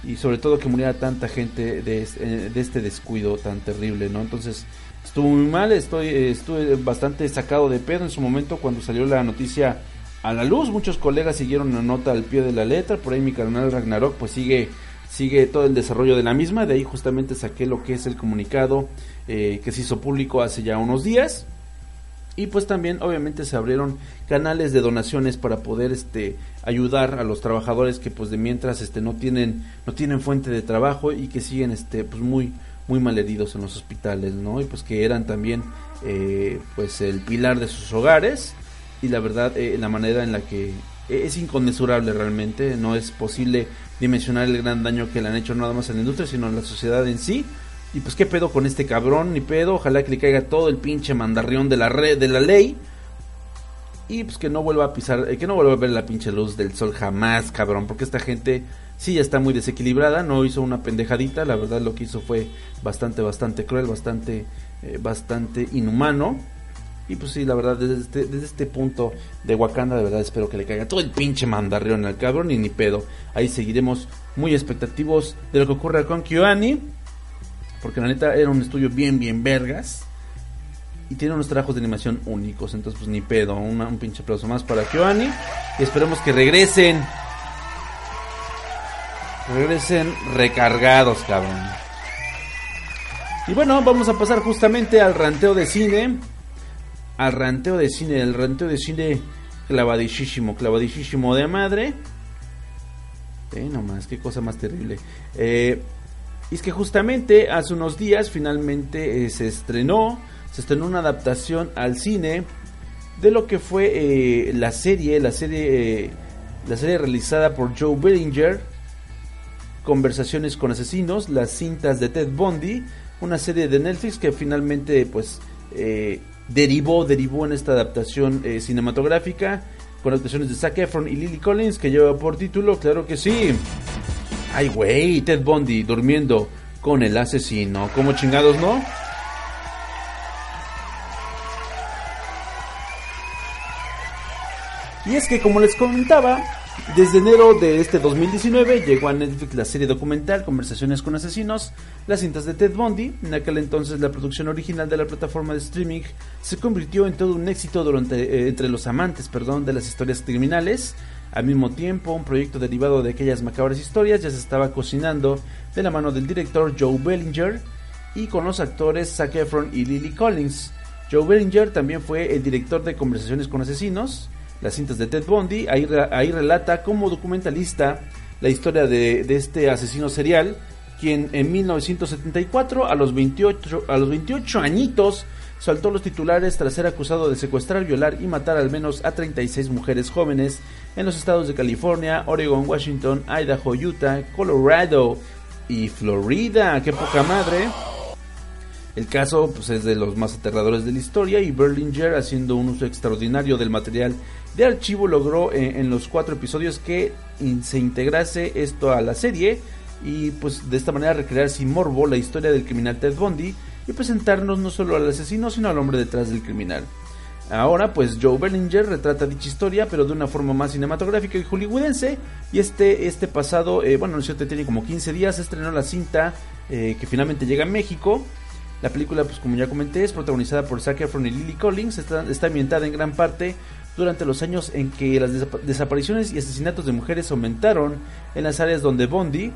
y sobre todo que muriera tanta gente de, eh, este descuido tan terrible, ¿no? Entonces estuvo muy mal, estoy estuve bastante sacado de pedo en su momento cuando salió la noticia a la luz, muchos colegas siguieron la nota al pie de la letra, por ahí mi canal Ragnarok pues sigue sigue todo el desarrollo de la misma, de ahí justamente saqué lo que es el comunicado eh, que se hizo público hace ya unos días y pues también obviamente se abrieron canales de donaciones para poder este ayudar a los trabajadores que pues de mientras este no tienen no tienen fuente de trabajo y que siguen este pues muy muy malheridos en los hospitales no y pues que eran también eh, pues el pilar de sus hogares. Y la verdad eh, la manera en la que es inconmensurable realmente. No es posible dimensionar el gran daño que le han hecho nada más a la industria sino a la sociedad en sí y pues qué pedo con este cabrón, ni pedo, ojalá que le caiga todo el pinche mandarrión de la red de la ley. Y pues que no vuelva a pisar, eh, que no vuelva a ver la pinche luz del sol jamás, cabrón, porque esta gente sí ya está muy desequilibrada, no hizo una pendejadita, la verdad lo que hizo fue bastante, bastante cruel, bastante, eh, bastante inhumano. Y pues sí, la verdad, desde este, desde este punto de Wakanda, de verdad espero que le caiga todo el pinche mandarrión al cabrón y ni pedo. Ahí seguiremos muy expectativos de lo que ocurra con Kyoani. Porque la neta era un estudio bien, bien vergas. Y tiene unos trabajos de animación únicos. Entonces, pues ni pedo. un pinche aplauso más para Kyoani. Y esperemos que regresen. Regresen recargados, cabrón. Y bueno, vamos a pasar justamente al ranteo de cine. Al ranteo de cine. El ranteo de cine clavadísimo, clavadísimo de madre. Eh, nomás, qué cosa más terrible. Eh, y es que justamente hace unos días finalmente eh, se estrenó, se estrenó una adaptación al cine de lo que fue eh, la serie, la serie, eh, la serie realizada por Joe Bellinger, Conversaciones con asesinos, las cintas de Ted Bundy, una serie de Netflix que finalmente pues derivó, derivó en esta adaptación cinematográfica con actuaciones de Zac Efron y Lily Collins, que lleva por título, claro que sí. Ay, güey, Ted Bundy durmiendo con el asesino. ¿Cómo chingados no? Y es que, como les comentaba, desde enero de este 2019 llegó a Netflix la serie documental Conversaciones con Asesinos, las cintas de Ted Bundy. En aquel entonces la producción original de la plataforma de streaming se convirtió en todo un éxito durante, eh, entre los amantes perdón, de las historias criminales. Al mismo tiempo, un proyecto derivado de aquellas macabras historias ya se estaba cocinando de la mano del director Joe Bellinger y con los actores Zac Efron y Lily Collins. Joe Bellinger también fue el director de Conversaciones con Asesinos, las cintas de Ted Bundy. Ahí, ahí relata como documentalista la historia de, de, este asesino serial, quien en 1974, a los 28, a los 28 añitos, saltó los titulares tras ser acusado de secuestrar, violar y matar al menos a 36 mujeres jóvenes en los estados de California, Oregon, Washington, Idaho, Utah, Colorado y Florida. ¡Qué poca madre! El caso pues, es de los más aterradores de la historia y Berlinger, haciendo un uso extraordinario del material de archivo, logró eh, en los cuatro episodios que se integrase esto a la serie y pues de esta manera recrear sin morbo la historia del criminal Ted Bundy y presentarnos no solo al asesino sino al hombre detrás del criminal. Ahora, pues Joe Bellinger retrata dicha historia, pero de una forma más cinematográfica y hollywoodense. Y este, este pasado, eh, bueno, no sé, tiene como 15 días, estrenó la cinta eh, que finalmente llega a México. La película, pues como ya comenté, es protagonizada por Zac Efron y Lily Collins. Está, está ambientada en gran parte durante los años en que las desapariciones y asesinatos de mujeres aumentaron en las áreas donde Bondi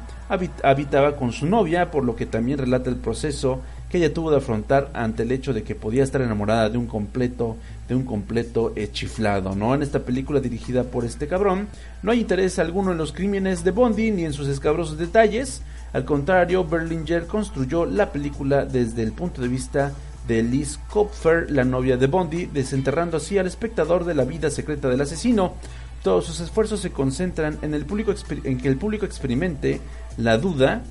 habitaba con su novia, por lo que también relata el proceso que ella tuvo de afrontar ante el hecho de que podía estar enamorada de un completo de un completo chiflado, ¿no? En esta película dirigida por este cabrón, no hay interés alguno en los crímenes de Bondi ni en sus escabrosos detalles, al contrario, Berlinger construyó la película desde el punto de vista de Liz Kopfer, la novia de Bondi, desenterrando así al espectador de la vida secreta del asesino. Todos sus esfuerzos se concentran en, el público en que el público experimente la duda,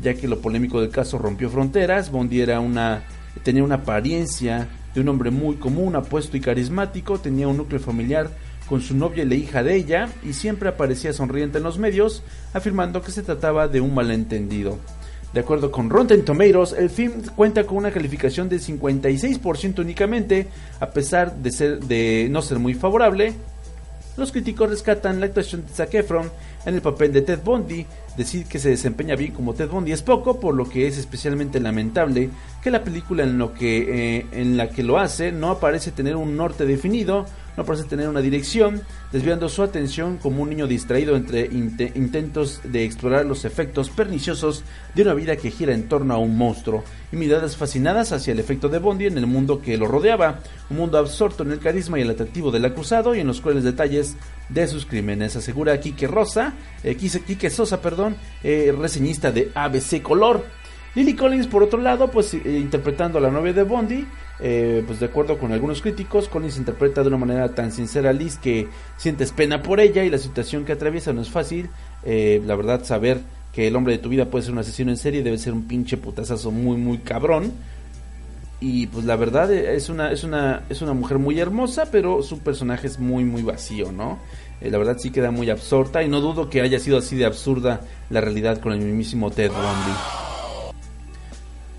ya que lo polémico del caso rompió fronteras. Bondi era una, tenía una apariencia de un hombre muy común, apuesto y carismático, tenía un núcleo familiar con su novia y la hija de ella, y siempre aparecía sonriente en los medios, afirmando que se trataba de un malentendido. De acuerdo con Rotten Tomatoes, el film cuenta con una calificación de 56% únicamente, a pesar de, ser, de no ser muy favorable. Los críticos rescatan la actuación de Zac Efron en el papel de Ted Bundy. Decir que se desempeña bien como Ted Bundy. Es poco, por lo que es especialmente lamentable que la película en, lo que, eh, en la que lo hace no aparece tener un norte definido, no parece tener una dirección, desviando su atención como un niño distraído entre intentos de explorar los efectos perniciosos de una vida que gira en torno a un monstruo, y miradas fascinadas hacia el efecto de Bondi en el mundo que lo rodeaba, un mundo absorto en el carisma y el atractivo del acusado y en los crueles detalles de sus crímenes, asegura Quique Rosa, eh, Quique Sosa, perdón, eh, reseñista de ABC Color. Lily Collins, por otro lado, pues eh, interpretando a la novia de Bondi, eh, pues de acuerdo con algunos críticos, Collins interpreta de una manera tan sincera a Liz que sientes pena por ella y la situación que atraviesa no es fácil. Eh, la verdad, saber que el hombre de tu vida puede ser un asesino en serie debe ser un pinche putazazo muy, muy cabrón. Y pues la verdad es una, es una, es una mujer muy hermosa, pero su personaje es muy, muy vacío, ¿no? la verdad sí queda muy absorta y no dudo que haya sido así de absurda la realidad con el mismísimo Ted Bundy.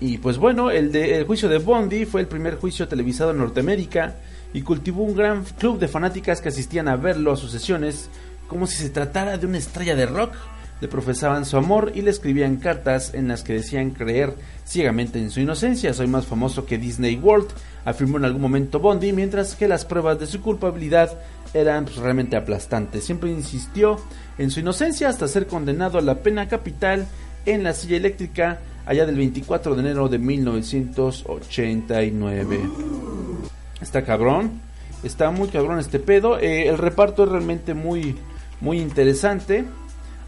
Y pues bueno, el, de, el juicio de Bondi fue el primer juicio televisado en Norteamérica y cultivó un gran club de fanáticas que asistían a verlo a sus sesiones como si se tratara de una estrella de rock. Le profesaban su amor y le escribían cartas en las que decían creer ciegamente en su inocencia. Soy más famoso que Disney World, afirmó en algún momento Bondi, mientras que las pruebas de su culpabilidad eran pues, realmente aplastantes. Siempre insistió en su inocencia hasta ser condenado a la pena capital en la silla eléctrica allá del 24 de enero de 1989. Está cabrón, está muy cabrón este pedo. Eh, el reparto es realmente muy, muy interesante.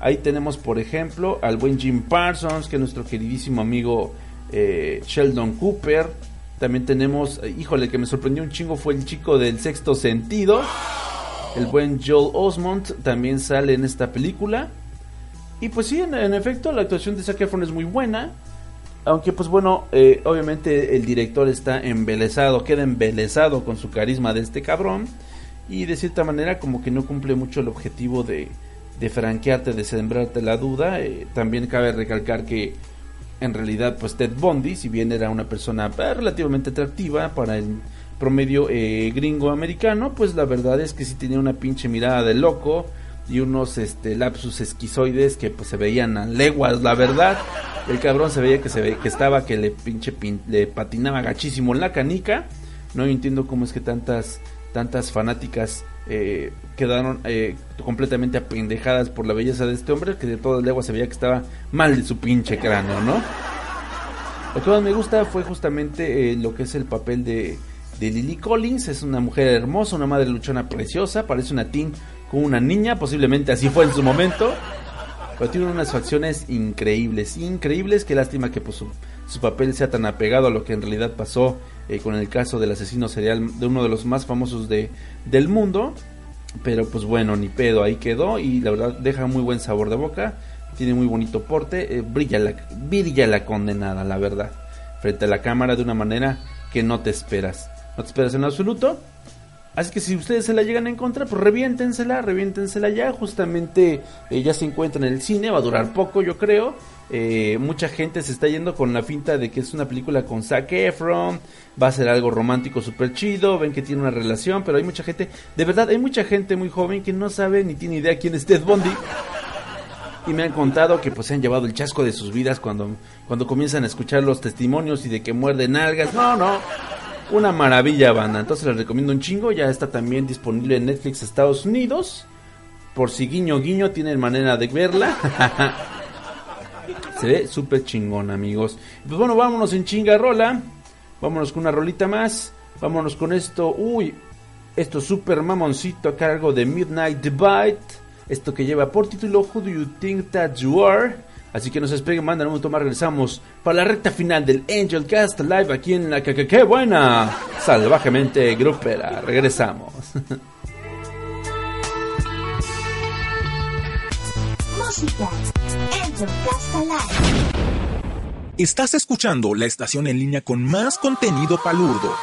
Ahí tenemos, por ejemplo, al buen Jim Parsons, que es nuestro queridísimo amigo eh, Sheldon Cooper. También tenemos, híjole, que me sorprendió un chingo fue el chico del sexto sentido. El buen Joel Osmond también sale en esta película. Y pues sí, en, efecto, la actuación de Zac Efron es muy buena. Aunque pues bueno, eh, obviamente el director está embelesado, queda embelesado con su carisma de este cabrón. y de cierta manera como que no cumple mucho el objetivo de, de franquearte, de sembrarte la duda. Eh, también cabe recalcar que en realidad pues Ted Bundy, si bien era una persona eh, relativamente atractiva para el promedio eh, gringo americano, pues la verdad es que sí tenía una pinche mirada de loco y unos este lapsus esquizoides que pues se veían a leguas, la verdad. El cabrón se veía que se ve, que estaba que le pinche le patinaba gachísimo en la canica. No entiendo cómo es que tantas tantas fanáticas eh, quedaron eh, completamente apendejadas por la belleza de este hombre, que de todas leguas se veía que estaba mal de su pinche cráneo, ¿no? Lo que más me gusta fue justamente eh, lo que es el papel de, de Lily Collins, es una mujer hermosa, una madre luchona preciosa, parece una teen con una niña, posiblemente así fue en su momento. Pero tiene unas facciones increíbles, increíbles. Qué lástima que pues, su, su, papel sea tan apegado a lo que en realidad pasó eh, con el caso del asesino serial de uno de los más famosos de, del mundo. Pero pues bueno, ni pedo, ahí quedó y la verdad deja muy buen sabor de boca. Tiene muy bonito porte, eh, brilla, la, brilla la condenada, la verdad. Frente a la cámara de una manera que no te esperas. No te esperas en absoluto. Así que si ustedes se la llegan a encontrar, pues reviéntensela, reviéntensela ya. Justamente eh, ya se encuentra en el cine, va a durar poco, yo creo. Eh, mucha gente se está yendo con la finta de que es una película con Zac Efron, va a ser algo romántico súper chido, ven que tiene una relación, pero hay mucha gente, de verdad, hay mucha gente muy joven que no sabe ni tiene idea quién es Ted Bundy. Y me han contado que pues se han llevado el chasco de sus vidas cuando, cuando comienzan a escuchar los testimonios y de que muerden algas. No, no, una maravilla, banda. Entonces les recomiendo un chingo. Ya está también disponible en Netflix Estados Unidos. Por si guiño guiño tienen manera de verla. [laughs] Se ve súper chingón, amigos. Pues bueno, vámonos en chinga rola. Vámonos con una rolita más. Vámonos con esto. Uy, esto súper mamoncito a cargo de Midnight Divide. Esto que lleva por título Who Do You Think That You Are. Así que no se despeguen, mandan un momento más, regresamos para la recta final del Angel Cast Live aquí en la que, que, que buena, salvajemente grupera. Regresamos. [laughs]
Música, Angel Cast Live.
Estás escuchando la estación en línea con más contenido palurdo,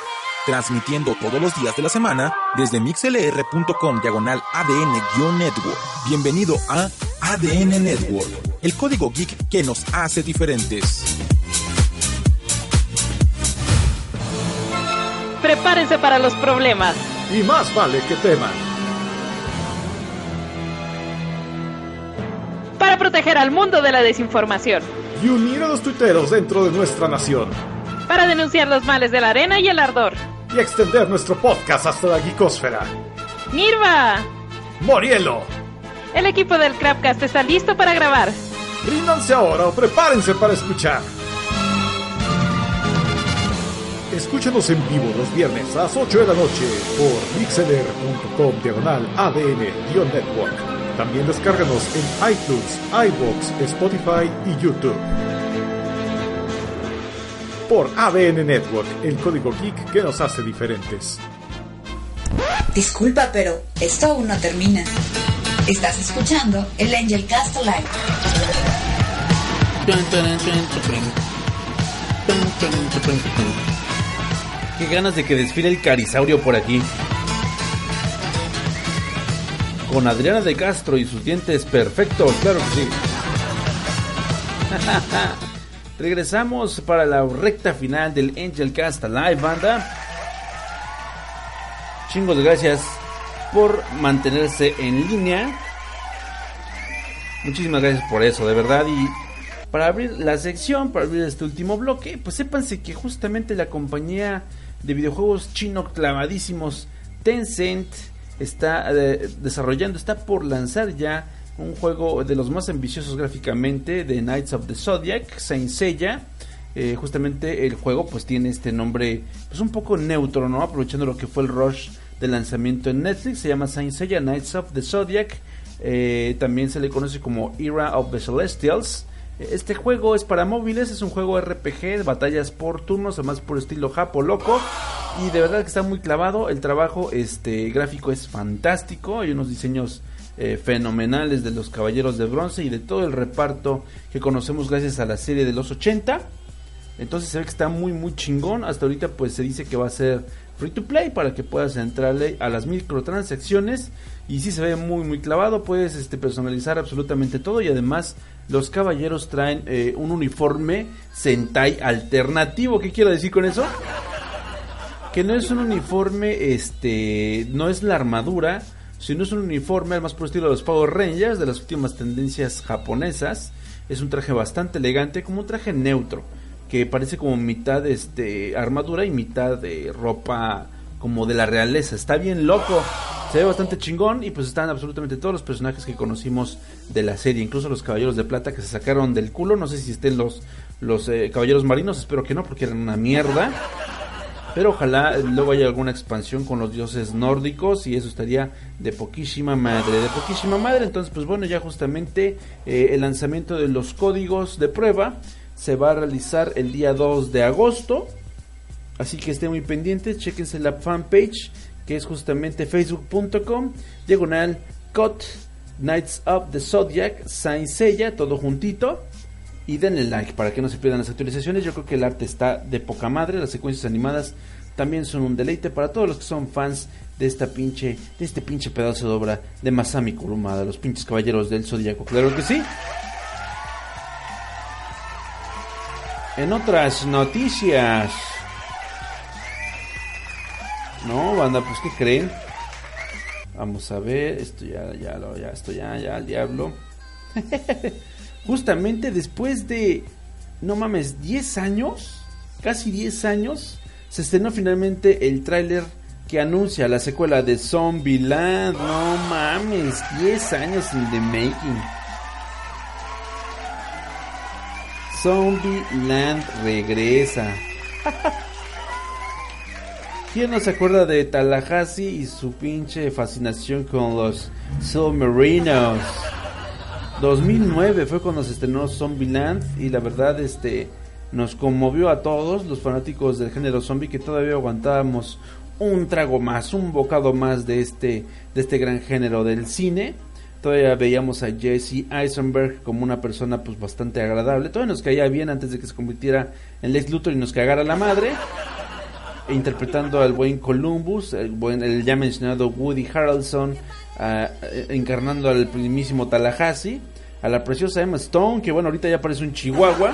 transmitiendo todos los días de la semana desde mixlr.com diagonal ADN-network. Bienvenido a ADN Network, el código geek que nos hace diferentes.
Prepárense para los problemas.
Y más vale que teman.
Para proteger al mundo de la desinformación.
Y unir a los tuiteros dentro de nuestra nación.
Para denunciar los males de la arena y el ardor.
Y extender nuestro podcast hasta la geekosfera.
¡Nirva!
¡Morielo!
El equipo del Crapcast está listo para grabar.
Ríndanse ahora o prepárense para escuchar. Escúchanos en vivo los viernes a las 8 de la noche por mixlr.com diagonal ADN-network. También descárganos en iTunes, iBox, Spotify y YouTube. Por ADN Network, el código geek que nos hace diferentes.
Disculpa, pero esto aún no termina. Estás escuchando el Angel Cast Live.
Qué ganas de que desfile el carisaurio por aquí. Con Adriana de Castro y sus dientes perfectos, claro que sí. [laughs] Regresamos para la recta final del Angel Cast Live, banda. Chingos gracias por mantenerse en línea. Muchísimas gracias por eso, de verdad. Y para abrir la sección, para abrir este último bloque, pues sépanse que justamente la compañía de videojuegos chino clavadísimos Tencent está eh, desarrollando, está por lanzar ya un juego de los más ambiciosos gráficamente de Knights of the Zodiac, Saint Seiya. Eh, justamente el juego pues tiene este nombre pues un poco neutro, ¿no? Aprovechando lo que fue el rush de lanzamiento en Netflix, se llama Saint Seiya Knights of the Zodiac. Eh, también se le conoce como Era of the Celestials. Este juego es para móviles, es un juego RPG, batallas por turnos, además por estilo japo loco. Y de verdad que está muy clavado. El trabajo este, gráfico es fantástico. Hay unos diseños eh, fenomenales de los Caballeros de Bronce y de todo el reparto que conocemos gracias a la serie de los 80. Entonces se ve que está muy muy chingón. Hasta ahorita pues se dice que va a ser free to play para que puedas entrarle a las microtransacciones. Y si se ve muy muy clavado. Puedes este personalizar absolutamente todo. Y además los caballeros traen eh, un uniforme Sentai alternativo. Qué quiero decir con eso que no es un uniforme este no es la armadura sino es un uniforme al más por estilo de los Power Rangers de las últimas tendencias japonesas es un traje bastante elegante como un traje neutro que parece como mitad este armadura y mitad de ropa como de la realeza. Está bien loco, se ve bastante chingón y pues están absolutamente todos los personajes que conocimos de la serie, incluso los caballeros de plata que se sacaron del culo. No sé si estén los los eh, caballeros marinos, espero que no porque eran una mierda. Pero ojalá luego haya alguna expansión con los dioses nórdicos y eso estaría de poquísima madre, de poquísima madre. Entonces, pues bueno, ya justamente eh, el lanzamiento de los códigos de prueba se va a realizar el día 2 de agosto. Así que estén muy pendientes, chequense la fanpage que es justamente facebook.com diagonal cut Knights of the Zodiac Saint todo juntito. Y denle like para que no se pierdan las actualizaciones. Yo creo que el arte está de poca madre. Las secuencias animadas también son un deleite para todos los que son fans de esta pinche, de este pinche pedazo de obra de Masami Kurumada, los pinches caballeros del Zodíaco. Claro que sí. En otras noticias. No, banda, pues ¿qué creen? Vamos a ver, esto ya, ya, ya, esto ya, ya, al diablo. [laughs] Justamente después de, no mames, 10 años, casi 10 años, se estrenó finalmente el tráiler que anuncia la secuela de Zombieland. No mames, 10 años en the making. Zombieland regresa. [laughs] ¿Quién no se acuerda de Tallahassee y su pinche fascinación con los submarinos? 2009 fue cuando se estrenó Zombieland y la verdad este nos conmovió a todos los fanáticos del género zombie que todavía aguantábamos un trago más, un bocado más de este de este gran género del cine. Todavía veíamos a Jesse Eisenberg como una persona pues bastante agradable. Todavía nos caía bien antes de que se convirtiera en Lex Luthor y nos cagara la madre. E interpretando al buen Columbus, el, buen, el ya mencionado Woody Harrelson, uh, encarnando al primísimo Tallahassee, a la preciosa Emma Stone, que bueno, ahorita ya parece un chihuahua,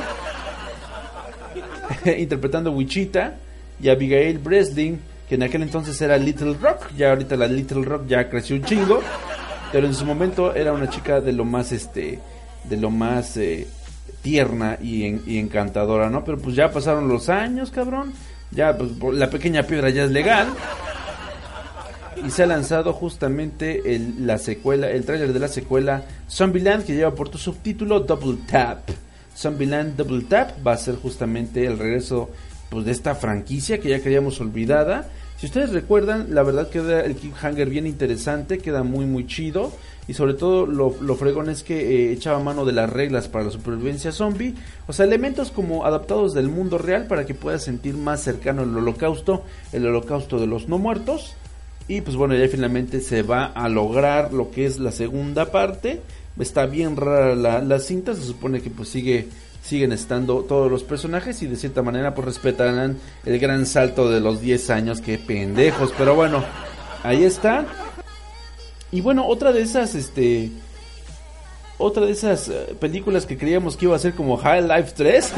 [laughs] interpretando Wichita, y a Abigail Breslin, que en aquel entonces era Little Rock, ya ahorita la Little Rock ya creció un chingo pero en su momento era una chica de lo más este de lo más eh, tierna y, en, y, encantadora no pero pues ya pasaron los años cabrón ya pues la pequeña piedra ya es legal y se ha lanzado justamente el, la secuela el tráiler de la secuela Zombieland que lleva por tu subtítulo Double Tap. Zombieland Double Tap va a ser justamente el regreso pues de esta franquicia que ya queríamos olvidada. Si ustedes recuerdan, la verdad queda el cliffhanger bien interesante, queda muy muy chido. Y sobre todo lo, lo fregón es que eh, echaba mano de las reglas para la supervivencia zombie, o sea, elementos como adaptados del mundo real para que puedas sentir más cercano el holocausto, el holocausto de los no muertos. Y pues bueno, ya finalmente se va a lograr lo que es la segunda parte. Está bien rara la, cinta, se supone que pues sigue siguen estando todos los personajes y de cierta manera pues respetarán el gran salto de los 10 años, que pendejos, pero bueno, ahí está. Y bueno, otra de esas este otra de esas uh, películas que creíamos que iba a ser como High Life 3.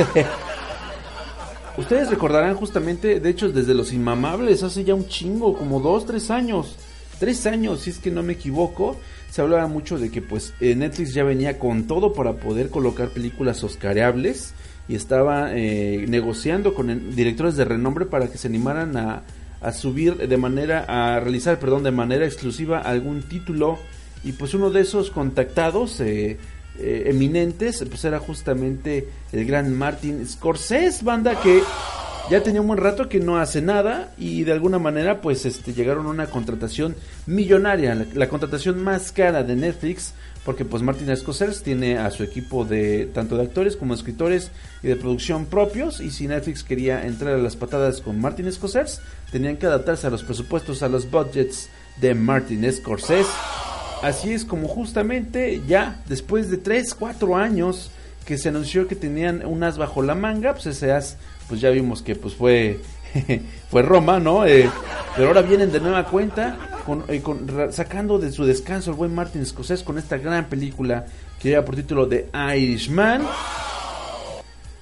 Ustedes recordarán justamente, de hecho, desde Los Inmamables, hace ya un chingo, como 2, 3 años. 3 años, si es que no me equivoco se hablaba mucho de que pues eh, Netflix ya venía con todo para poder colocar películas oscareables y estaba eh, negociando con directores de renombre para que se animaran a, a, subir de manera a realizar perdón de manera exclusiva algún título y pues uno de esos contactados eh, eh, eminentes pues era justamente el gran Martin Scorsese banda que ya tenía un buen rato que no hace nada y de alguna manera pues este llegaron a una contratación millonaria, la, la contratación más cara de Netflix, porque pues Martin Scorsese tiene a su equipo de tanto de actores como escritores y de producción propios y si Netflix quería entrar a las patadas con Martin Scorsese, tenían que adaptarse a los presupuestos, a los budgets de Martin Scorsese. Así es como justamente ya después de 3, 4 años que se anunció que tenían un as bajo la manga, pues ese as pues ya vimos que pues fue [laughs] fue Roma, ¿no? Eh, pero ahora vienen de nueva cuenta con, eh, sacando de su descanso el buen Martin Scorsese con esta gran película que lleva por título The Irishman.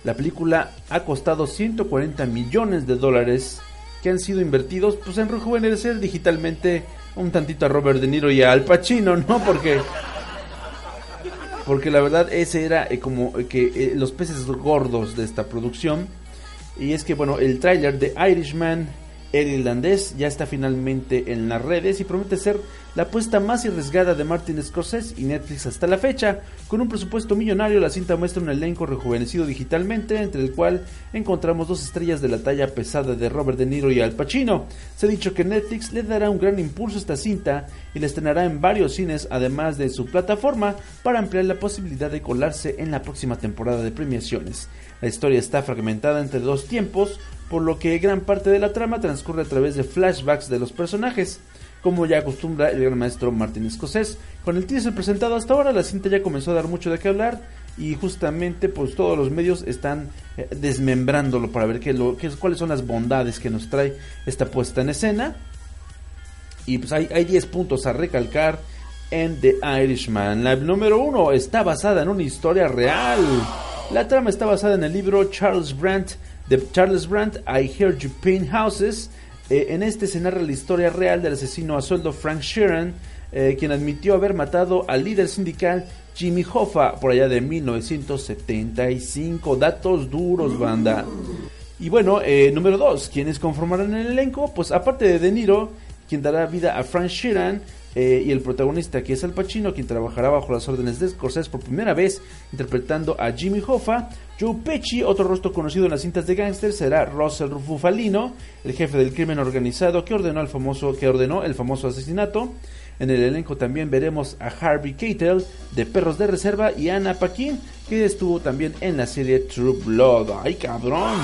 La película ha costado 140 millones de dólares que han sido invertidos pues en rejuvenecer digitalmente un tantito a Robert De Niro y a Al Pacino, ¿no? Porque porque la verdad ese era eh, como que eh, los peces gordos de esta producción y es que bueno, el tráiler de Irishman el irlandés ya está finalmente en las redes y promete ser la apuesta más arriesgada de Martin Scorsese y Netflix hasta la fecha. Con un presupuesto millonario, la cinta muestra un elenco rejuvenecido digitalmente, entre el cual encontramos dos estrellas de la talla pesada de Robert De Niro y Al Pacino. Se ha dicho que Netflix le dará un gran impulso a esta cinta y la estrenará en varios cines, además de su plataforma, para ampliar la posibilidad de colarse en la próxima temporada de premiaciones. La historia está fragmentada entre dos tiempos, por lo que gran parte de la trama transcurre a través de flashbacks de los personajes. Como ya acostumbra el gran maestro Martin Scorsese, con el teaser presentado hasta ahora, la cinta ya comenzó a dar mucho de qué hablar y justamente pues todos los medios están eh, desmembrándolo para ver qué lo, cuáles son las bondades que nos trae esta puesta en escena. Y pues hay, hay 10 puntos a recalcar en The Irishman. La número 1 está basada en una historia real. La trama está basada en el libro Charles Brandt de Charles Brandt, I Heard You Paint Houses. Eh, en este se narra la historia real del asesino a sueldo Frank Sheeran, eh, quien admitió haber matado al líder sindical Jimmy Hoffa por allá de 1975. Datos duros, banda. Y bueno, eh, número 2, ¿quiénes conformarán el elenco? Pues aparte de De Niro, quien dará vida a Frank Sheeran, eh, y el protagonista que es Al Pacino, quien trabajará bajo las órdenes de Scorsese por primera vez interpretando a Jimmy Hoffa. Joe Pesci, otro rostro conocido en las cintas de gángster, será Russell Bufalino, el jefe del crimen organizado que ordenó, el famoso, que ordenó el famoso asesinato. En el elenco también veremos a Harvey Keitel de Perros de Reserva y Anna Paquin, que estuvo también en la serie True Blood. ¡Ay, cabrón!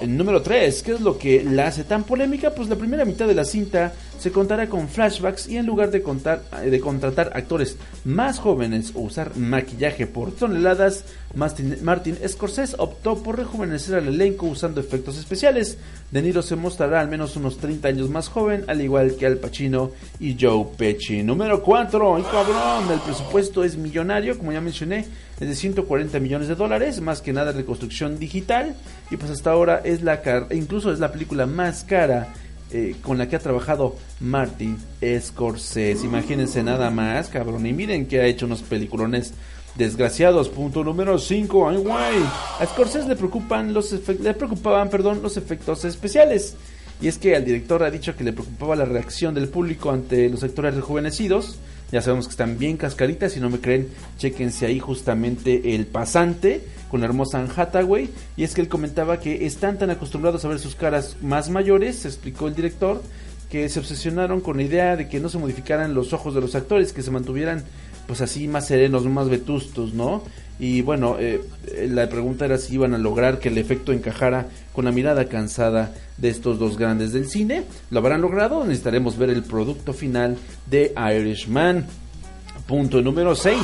El número 3, ¿qué es lo que la hace tan polémica? Pues la primera mitad de la cinta se contará con flashbacks y en lugar de, contar, eh, de contratar actores más jóvenes o usar maquillaje por toneladas, Martin, Scorsese optó por rejuvenecer al elenco usando efectos especiales. De Niro se mostrará al menos unos 30 años más joven, al igual que Al Pacino y Joe Pesci. Número 4, ¡ay cabrón! El presupuesto es millonario, como ya mencioné, es de 140 millones de dólares, más que nada reconstrucción digital. Y pues hasta ahora es la incluso es la película más cara eh, con la que ha trabajado Martin Scorsese. Imagínense nada más, cabrón. Y miren que ha hecho unos peliculones desgraciados. Punto número 5. Ay, guay. A Scorsese le preocupan los le preocupaban, perdón, los efectos especiales. Y es que al director ha dicho que le preocupaba la reacción del público ante los actores rejuvenecidos ya sabemos que están bien cascaritas. Si no me creen, chequense ahí justamente el pasante con la hermosa Anne Hathaway. Y es que él comentaba que están tan acostumbrados a ver sus caras más mayores, explicó el director, que se obsesionaron con la idea de que no se modificaran los ojos de los actores, que se mantuvieran pues así más serenos, más vetustos, ¿no? Y bueno, eh, la pregunta era si iban a lograr que el efecto encajara con la mirada cansada de estos dos grandes del cine. ¿Lo habrán logrado? Necesitaremos ver el producto final de Irishman. Punto número 6.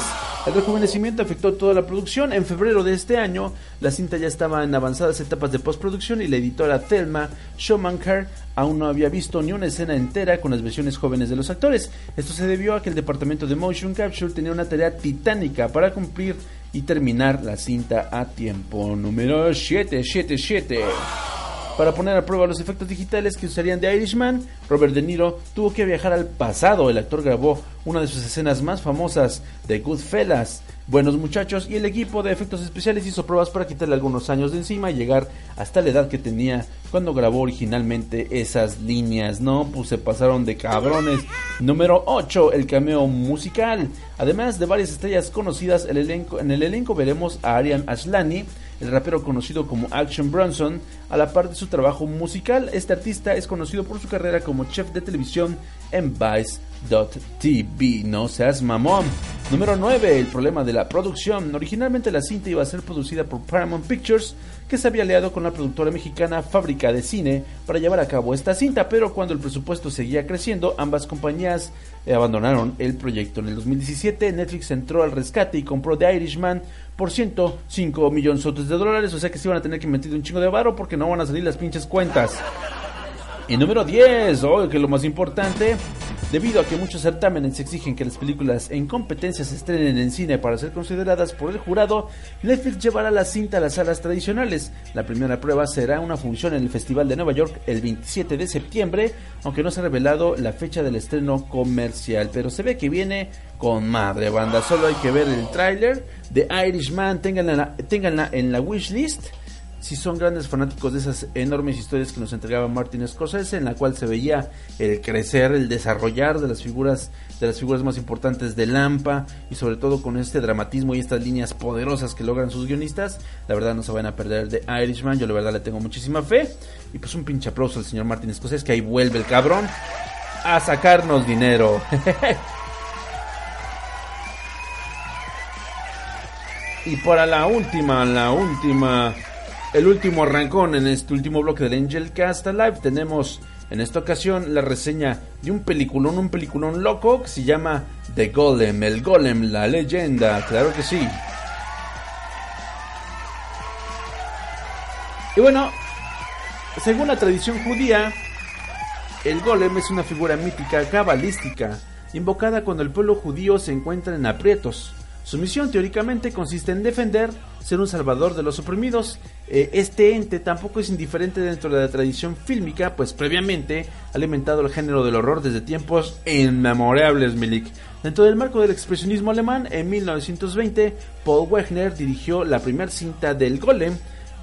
El rejuvenecimiento afectó toda la producción. En febrero de este año, la cinta ya estaba en avanzadas etapas de postproducción y la editora Thelma Schumacher aún no había visto ni una escena entera con las versiones jóvenes de los actores. Esto se debió a que el departamento de Motion Capture tenía una tarea titánica para cumplir y terminar la cinta a tiempo. Número 777. Para poner a prueba los efectos digitales que usarían de Irishman, Robert De Niro tuvo que viajar al pasado. El actor grabó una de sus escenas más famosas de Goodfellas, Buenos Muchachos, y el equipo de efectos especiales hizo pruebas para quitarle algunos años de encima y llegar hasta la edad que tenía cuando grabó originalmente esas líneas. No, pues se pasaron de cabrones. Número 8, el cameo musical. Además de varias estrellas conocidas, el elenco, en el elenco veremos a Arian Aslani el rapero conocido como Action Bronson, a la par de su trabajo musical, este artista es conocido por su carrera como chef de televisión en Vice.tv. No seas mamón. Número 9. El problema de la producción. Originalmente la cinta iba a ser producida por Paramount Pictures, que se había aliado con la productora mexicana Fábrica de Cine para llevar a cabo esta cinta, pero cuando el presupuesto seguía creciendo, ambas compañías eh, abandonaron el proyecto. En el 2017 Netflix entró al rescate y compró The Irishman por 105 millones de dólares, o sea que se van a tener que meter un chingo de varo porque no van a salir las pinches cuentas. Y número 10, oh, que lo más importante, debido a que muchos certámenes exigen que las películas en competencia se estrenen en cine para ser consideradas por el jurado, Netflix llevará la cinta a las salas tradicionales. La primera prueba será una función en el Festival de Nueva York el 27 de septiembre, aunque no se ha revelado la fecha del estreno comercial, pero se ve que viene con madre banda. Solo hay que ver el tráiler de Irishman, ténganla, ténganla en la wishlist si son grandes fanáticos de esas enormes historias que nos entregaba Martin Scorsese, en la cual se veía el crecer, el desarrollar de las figuras, de las figuras más importantes de Lampa, y sobre todo con este dramatismo y estas líneas poderosas que logran sus guionistas, la verdad no se van a perder de Irishman, yo la verdad le tengo muchísima fe, y pues un pinche aplauso al señor Martin Scorsese, que ahí vuelve el cabrón a sacarnos dinero. [laughs] y para la última, la última el último arrancón en este último bloque del Angel Cast Live tenemos en esta ocasión la reseña de un peliculón, un peliculón loco que se llama The Golem, el Golem, la leyenda, claro que sí. Y bueno, según la tradición judía, el Golem es una figura mítica cabalística, invocada cuando el pueblo judío se encuentra en aprietos. Su misión teóricamente consiste en defender, ser un salvador de los oprimidos. Eh, este ente tampoco es indiferente dentro de la tradición fílmica, pues previamente ha alimentado el género del horror desde tiempos inmemorables, Milik. Dentro del marco del expresionismo alemán, en 1920, Paul Wegner dirigió la primera cinta del Golem,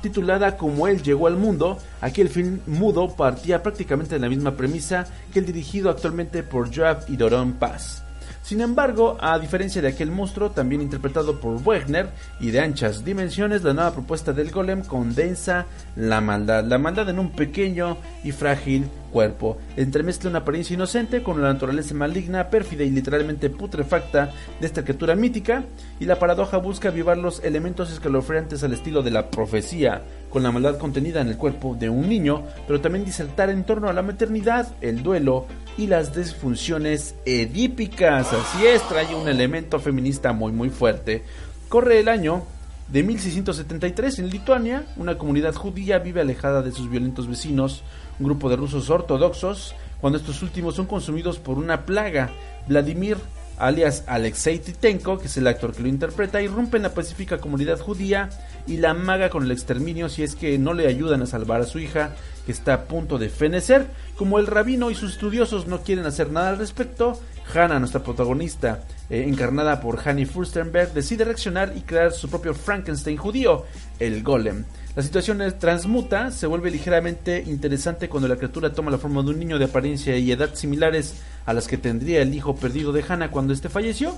titulada Como él llegó al mundo. Aquí el film mudo partía prácticamente de la misma premisa que el dirigido actualmente por Joab y Doron Paz. Sin embargo, a diferencia de aquel monstruo, también interpretado por Wegner y de anchas dimensiones, la nueva propuesta del golem condensa la maldad, la maldad en un pequeño y frágil cuerpo. Entremezcla una apariencia inocente con la naturaleza maligna, pérfida y literalmente putrefacta de esta criatura mítica, y la paradoja busca avivar los elementos escalofriantes al estilo de la profecía, con la maldad contenida en el cuerpo de un niño, pero también disertar en torno a la maternidad, el duelo y las disfunciones edípicas. Así es, trae un elemento feminista muy muy fuerte. Corre el año de 1673 en Lituania, una comunidad judía vive alejada de sus violentos vecinos, un grupo de rusos ortodoxos, cuando estos últimos son consumidos por una plaga. Vladimir, alias Alexei Titenko, que es el actor que lo interpreta, irrumpe en la pacífica comunidad judía y la amaga con el exterminio si es que no le ayudan a salvar a su hija, que está a punto de fenecer. Como el rabino y sus estudiosos no quieren hacer nada al respecto, Hannah, nuestra protagonista, eh, encarnada por Hanny Furstenberg, decide reaccionar y crear su propio Frankenstein judío, el Golem. La situación transmuta, se vuelve ligeramente interesante cuando la criatura toma la forma de un niño de apariencia y edad similares a las que tendría el hijo perdido de Hannah cuando éste falleció.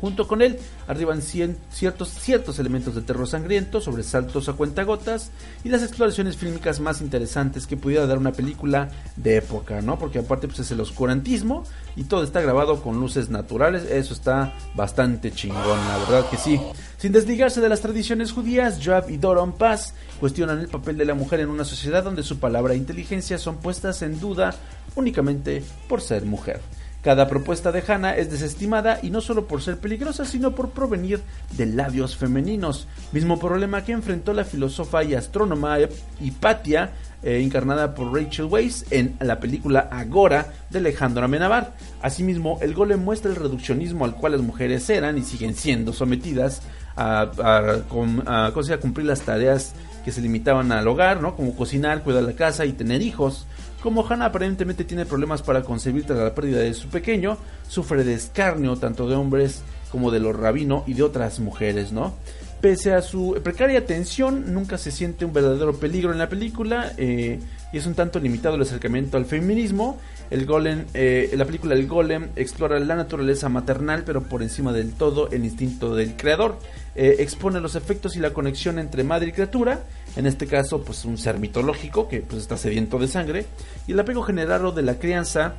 Junto con él arriban ciertos, ciertos elementos de terror sangriento, sobresaltos a cuentagotas y las exploraciones fílmicas más interesantes que pudiera dar una película de época, ¿no? Porque aparte pues es el oscurantismo y todo está grabado con luces naturales, eso está bastante chingón, la verdad que sí. Sin desligarse de las tradiciones judías, Joab y Doron Paz cuestionan el papel de la mujer en una sociedad donde su palabra e inteligencia son puestas en duda únicamente por ser mujer. Cada propuesta de Hannah es desestimada y no solo por ser peligrosa, sino por provenir de labios femeninos. Mismo problema que enfrentó la filósofa y astrónoma Hipatia, eh, encarnada por Rachel Weisz en la película Agora de Alejandro Amenabar. Asimismo, el golem muestra el reduccionismo al cual las mujeres eran y siguen siendo sometidas a, a, a cumplir las tareas que se limitaban al hogar, ¿no? como cocinar, cuidar la casa y tener hijos. Como Hannah aparentemente tiene problemas para concebir tras la pérdida de su pequeño, sufre de escarnio tanto de hombres como de los rabinos y de otras mujeres, ¿no? Pese a su precaria tensión, nunca se siente un verdadero peligro en la película eh, y es un tanto limitado el acercamiento al feminismo. El golem, eh, la película El Golem explora la naturaleza maternal, pero por encima del todo el instinto del creador. Eh, expone los efectos y la conexión entre madre y criatura en este caso pues un ser mitológico que pues está sediento de sangre, y el apego generado de la crianza,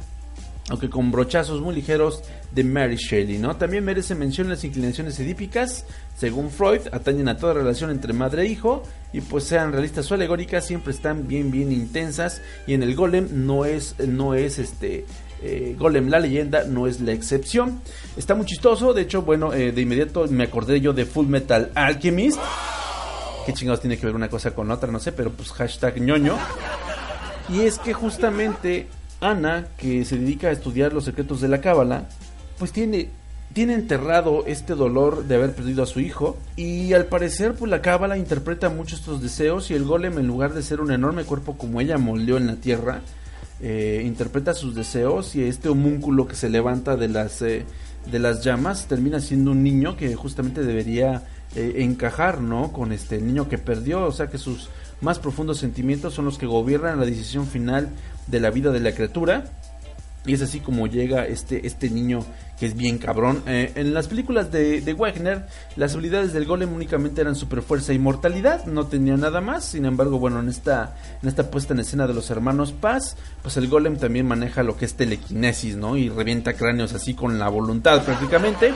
aunque con brochazos muy ligeros de Mary Shelley, ¿no? También merece mención las inclinaciones edípicas, según Freud, atañen a toda relación entre madre e hijo, y pues sean realistas o alegóricas, siempre están bien bien intensas, y en el golem no es, no es este eh, Golem la leyenda no es la excepción. Está muy chistoso, de hecho, bueno, eh, de inmediato me acordé yo de Full Metal Alchemist. ¿Qué chingados tiene que ver una cosa con otra? No sé, pero pues hashtag ñoño. Y es que justamente Ana, que se dedica a estudiar los secretos de la cábala, pues tiene tiene enterrado este dolor de haber perdido a su hijo y al parecer pues la cábala interpreta mucho estos deseos y el golem en lugar de ser un enorme cuerpo como ella moldeó en la tierra eh, interpreta sus deseos y este homúnculo que se levanta de las eh, de las llamas termina siendo un niño que justamente debería eh, encajar con este niño que perdió o sea que sus más profundos sentimientos son los que gobiernan la decisión final de la vida de la criatura y es así como llega este, este niño que es bien cabrón. Eh, en las películas de, de, Wagner, las habilidades del golem únicamente eran super fuerza y mortalidad, no tenía nada más. Sin embargo, bueno, en esta, en esta puesta en escena de los hermanos Paz, pues el golem también maneja lo que es telequinesis, ¿no? Y revienta cráneos así con la voluntad prácticamente.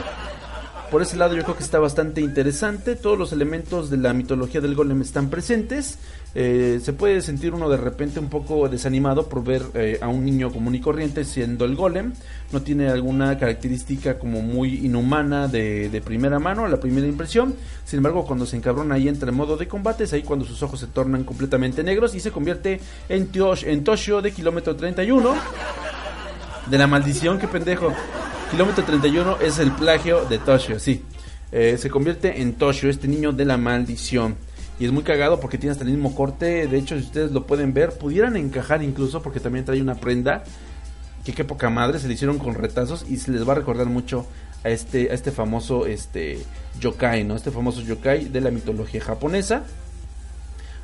Por ese lado yo creo que está bastante interesante. Todos los elementos de la mitología del golem están presentes. Eh, se puede sentir uno de repente un poco desanimado por ver eh, a un niño común y corriente siendo el golem. No tiene alguna característica como muy inhumana de, primera mano, la primera impresión. Sin embargo, cuando se encabrona y entra en modo de combate, es ahí cuando sus ojos se tornan completamente negros y se convierte en, en Toshio de kilómetro 31. De la maldición, qué pendejo. Kilómetro 31 es el plagio de Toshio, sí. Eh, se convierte en Toshio, este niño de la maldición. Y es muy cagado porque tiene hasta el mismo corte. De hecho, si ustedes lo pueden ver, pudieran encajar incluso porque también trae una prenda. Que qué poca madre, se le hicieron con retazos y se les va a recordar mucho a este, a este famoso este, yokai, ¿no? Este famoso yokai de la mitología japonesa.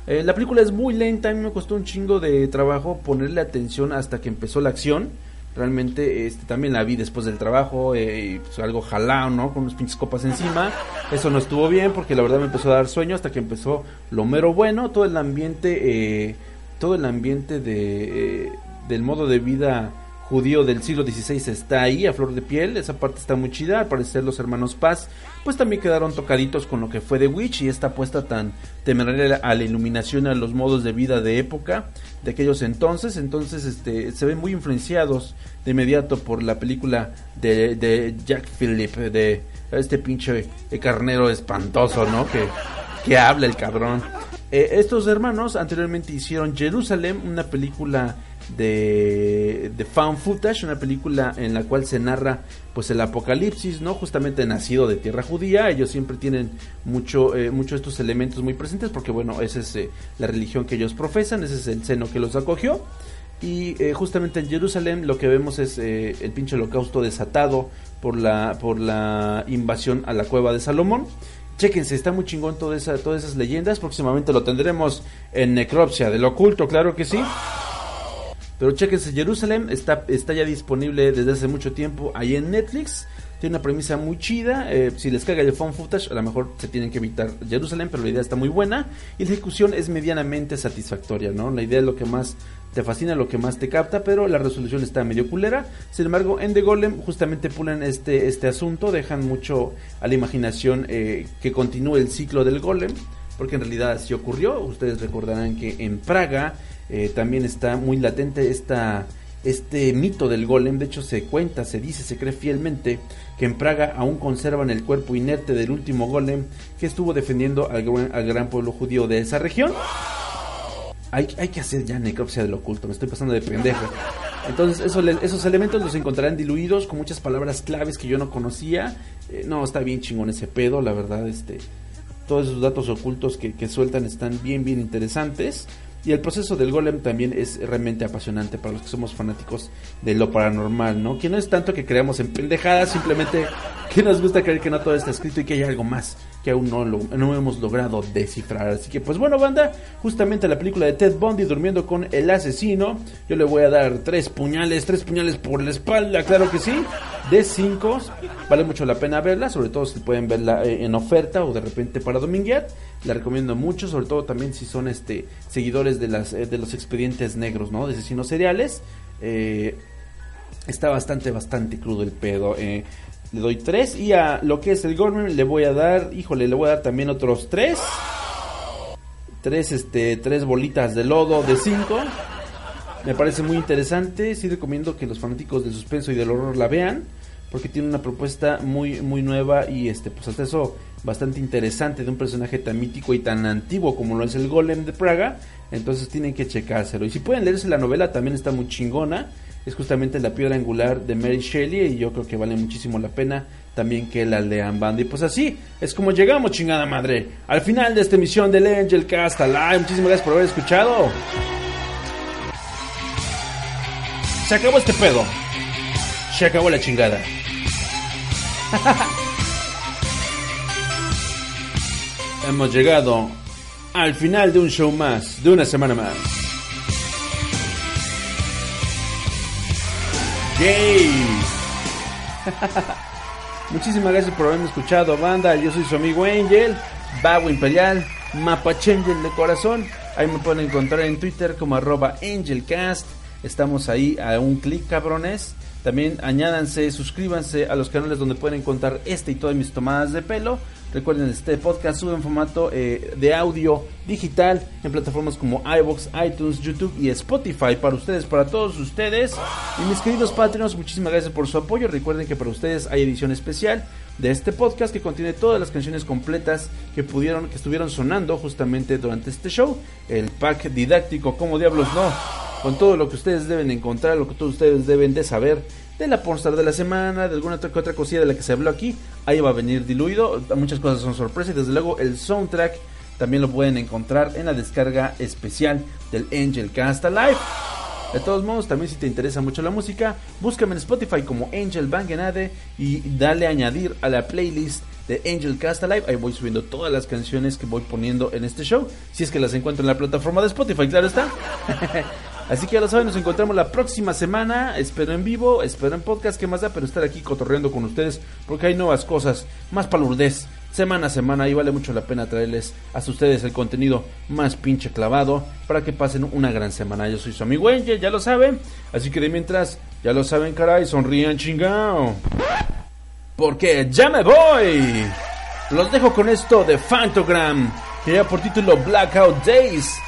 Eh, la película es muy lenta, a mí me costó un chingo de trabajo ponerle atención hasta que empezó la acción realmente este, también la vi después del trabajo, eh, pues, algo jalado, ¿no? Con unos pinches copas encima. Eso no estuvo bien porque la verdad me empezó a dar sueño hasta que empezó lo mero bueno, todo el ambiente, eh, todo el ambiente de, eh, del modo de vida judío del siglo XVI está ahí a flor de piel, esa parte está muy chida, al parecer los hermanos Paz pues también quedaron tocaditos con lo que fue The Witch y esta apuesta tan temeraria a la iluminación a los modos de vida de época de aquellos entonces, entonces este se ven muy influenciados de inmediato por la película de, de Jack Phillip, de este pinche carnero espantoso, ¿no? Que, que habla el cabrón. Eh, estos hermanos anteriormente hicieron Jerusalem, una película de, de found footage, una película en la cual se narra pues el apocalipsis, ¿no? Justamente nacido de tierra judía, ellos siempre tienen mucho, eh, mucho estos elementos muy presentes porque bueno, esa es eh, la religión que ellos profesan, ese es el seno que los acogió. Y eh, justamente en Jerusalén lo que vemos es el pinche holocausto desatado por la, por la invasión a la cueva de Salomón. Chequense, está muy chingón toda esa, todas esas leyendas. Próximamente lo tendremos en Necropsia del Oculto, claro que sí. Pero chequense, Jerusalem está, está ya disponible desde hace mucho tiempo ahí en Netflix. Tiene una premisa muy chida. Eh, si les caga el phone footage, a lo mejor se tienen que evitar Jerusalem, pero la idea está muy buena. Y la ejecución es medianamente satisfactoria, ¿no? La idea es lo que más te fascina, lo que más te capta, pero la resolución está medio culera. Sin embargo, en The Golem justamente pulen este, este asunto, dejan mucho a la imaginación eh, que continúe el ciclo del Golem, porque en realidad así ocurrió. Ustedes recordarán que en Praga eh, también está muy latente esta, este mito del golem. De hecho, se cuenta, se dice, se cree fielmente que en Praga aún conservan el cuerpo inerte del último golem que estuvo defendiendo al, al gran pueblo judío de esa región. Hay, hay, que hacer ya necropsia del oculto, me estoy pasando de pendejo. Entonces, esos elementos los encontrarán diluidos con muchas palabras claves que yo no conocía. Eh, no, está bien chingón ese pedo, la verdad, este. Todos esos datos ocultos que, que sueltan están bien, bien interesantes. Y el proceso del golem también es realmente apasionante para los que somos fanáticos de lo paranormal, ¿no? Que no es tanto que creamos en pendejadas, simplemente que nos gusta creer que no todo está escrito y que hay algo más que aún no, no hemos logrado descifrar. Así que pues bueno, banda, justamente la película de Ted Bundy durmiendo con el asesino, yo le voy a dar tres puñales, tres puñales por la espalda, claro que sí, de cinco. Vale mucho la pena verla, sobre todo si pueden verla eh, en oferta o de repente para dominguear. La recomiendo mucho, sobre todo también si son este seguidores de las eh, de los expedientes negros, ¿no? De asesinos seriales. Eh, está bastante, bastante crudo el pedo. Eh, le doy 3 y a lo que es el Gorman le voy a dar, híjole, le voy a dar también otros 3. 3 este, tres bolitas de lodo de 5. Me parece muy interesante. Sí recomiendo que los fanáticos del suspenso y del horror la vean. Porque tiene una propuesta muy, muy nueva y este, pues hasta eso bastante interesante de un personaje tan mítico y tan antiguo como lo es el Golem de Praga. Entonces tienen que checárselo. Y si pueden leerse la novela, también está muy chingona. Es justamente la piedra angular de Mary Shelley y yo creo que vale muchísimo la pena también que la lean banda. Y pues así es como llegamos, chingada madre, al final de esta emisión del Angel Cast Alive. Muchísimas gracias por haber escuchado. Se acabó este pedo. Se acabó la chingada. [laughs] Hemos llegado al final de un show más, de una semana más. Muchísimas gracias por haberme escuchado, banda. Yo soy su amigo Angel, Bago Imperial, Mapache Angel de corazón. Ahí me pueden encontrar en Twitter como arroba AngelCast. Estamos ahí a un clic, cabrones. También añádanse, suscríbanse a los canales donde pueden encontrar este y todas mis tomadas de pelo. Recuerden, este podcast sube en formato eh, de audio digital en plataformas como iBox, iTunes, YouTube y Spotify para ustedes, para todos ustedes. Y mis queridos Patreons, muchísimas gracias por su apoyo. Recuerden que para ustedes hay edición especial de este podcast que contiene todas las canciones completas que pudieron, que estuvieron sonando justamente durante este show. El pack didáctico, como diablos no, con todo lo que ustedes deben encontrar, lo que todos ustedes deben de saber de la pornstar de la semana, de alguna otra, otra cosilla de la que se habló aquí. Ahí va a venir diluido. Muchas cosas son sorpresas y desde luego el soundtrack también lo pueden encontrar en la descarga especial del Angel Cast Alive. De todos modos, también si te interesa mucho la música, búscame en Spotify como Angel Bangenade y dale a añadir a la playlist de Angel Cast Alive. Ahí voy subiendo todas las canciones que voy poniendo en este show. Si es que las encuentro en la plataforma de Spotify, claro está. [laughs] Así que ya lo saben, nos encontramos la próxima semana. Espero en vivo, espero en podcast, que más da, pero estar aquí cotorreando con ustedes porque hay nuevas cosas, más palurdez, semana a semana y vale mucho la pena traerles a ustedes el contenido más pinche clavado para que pasen una gran semana. Yo soy su amigo Angel, ya lo saben. Así que de mientras, ya lo saben, caray, sonrían chingao. Porque ya me voy. Los dejo con esto de Fantogram, que ya por título Blackout Days.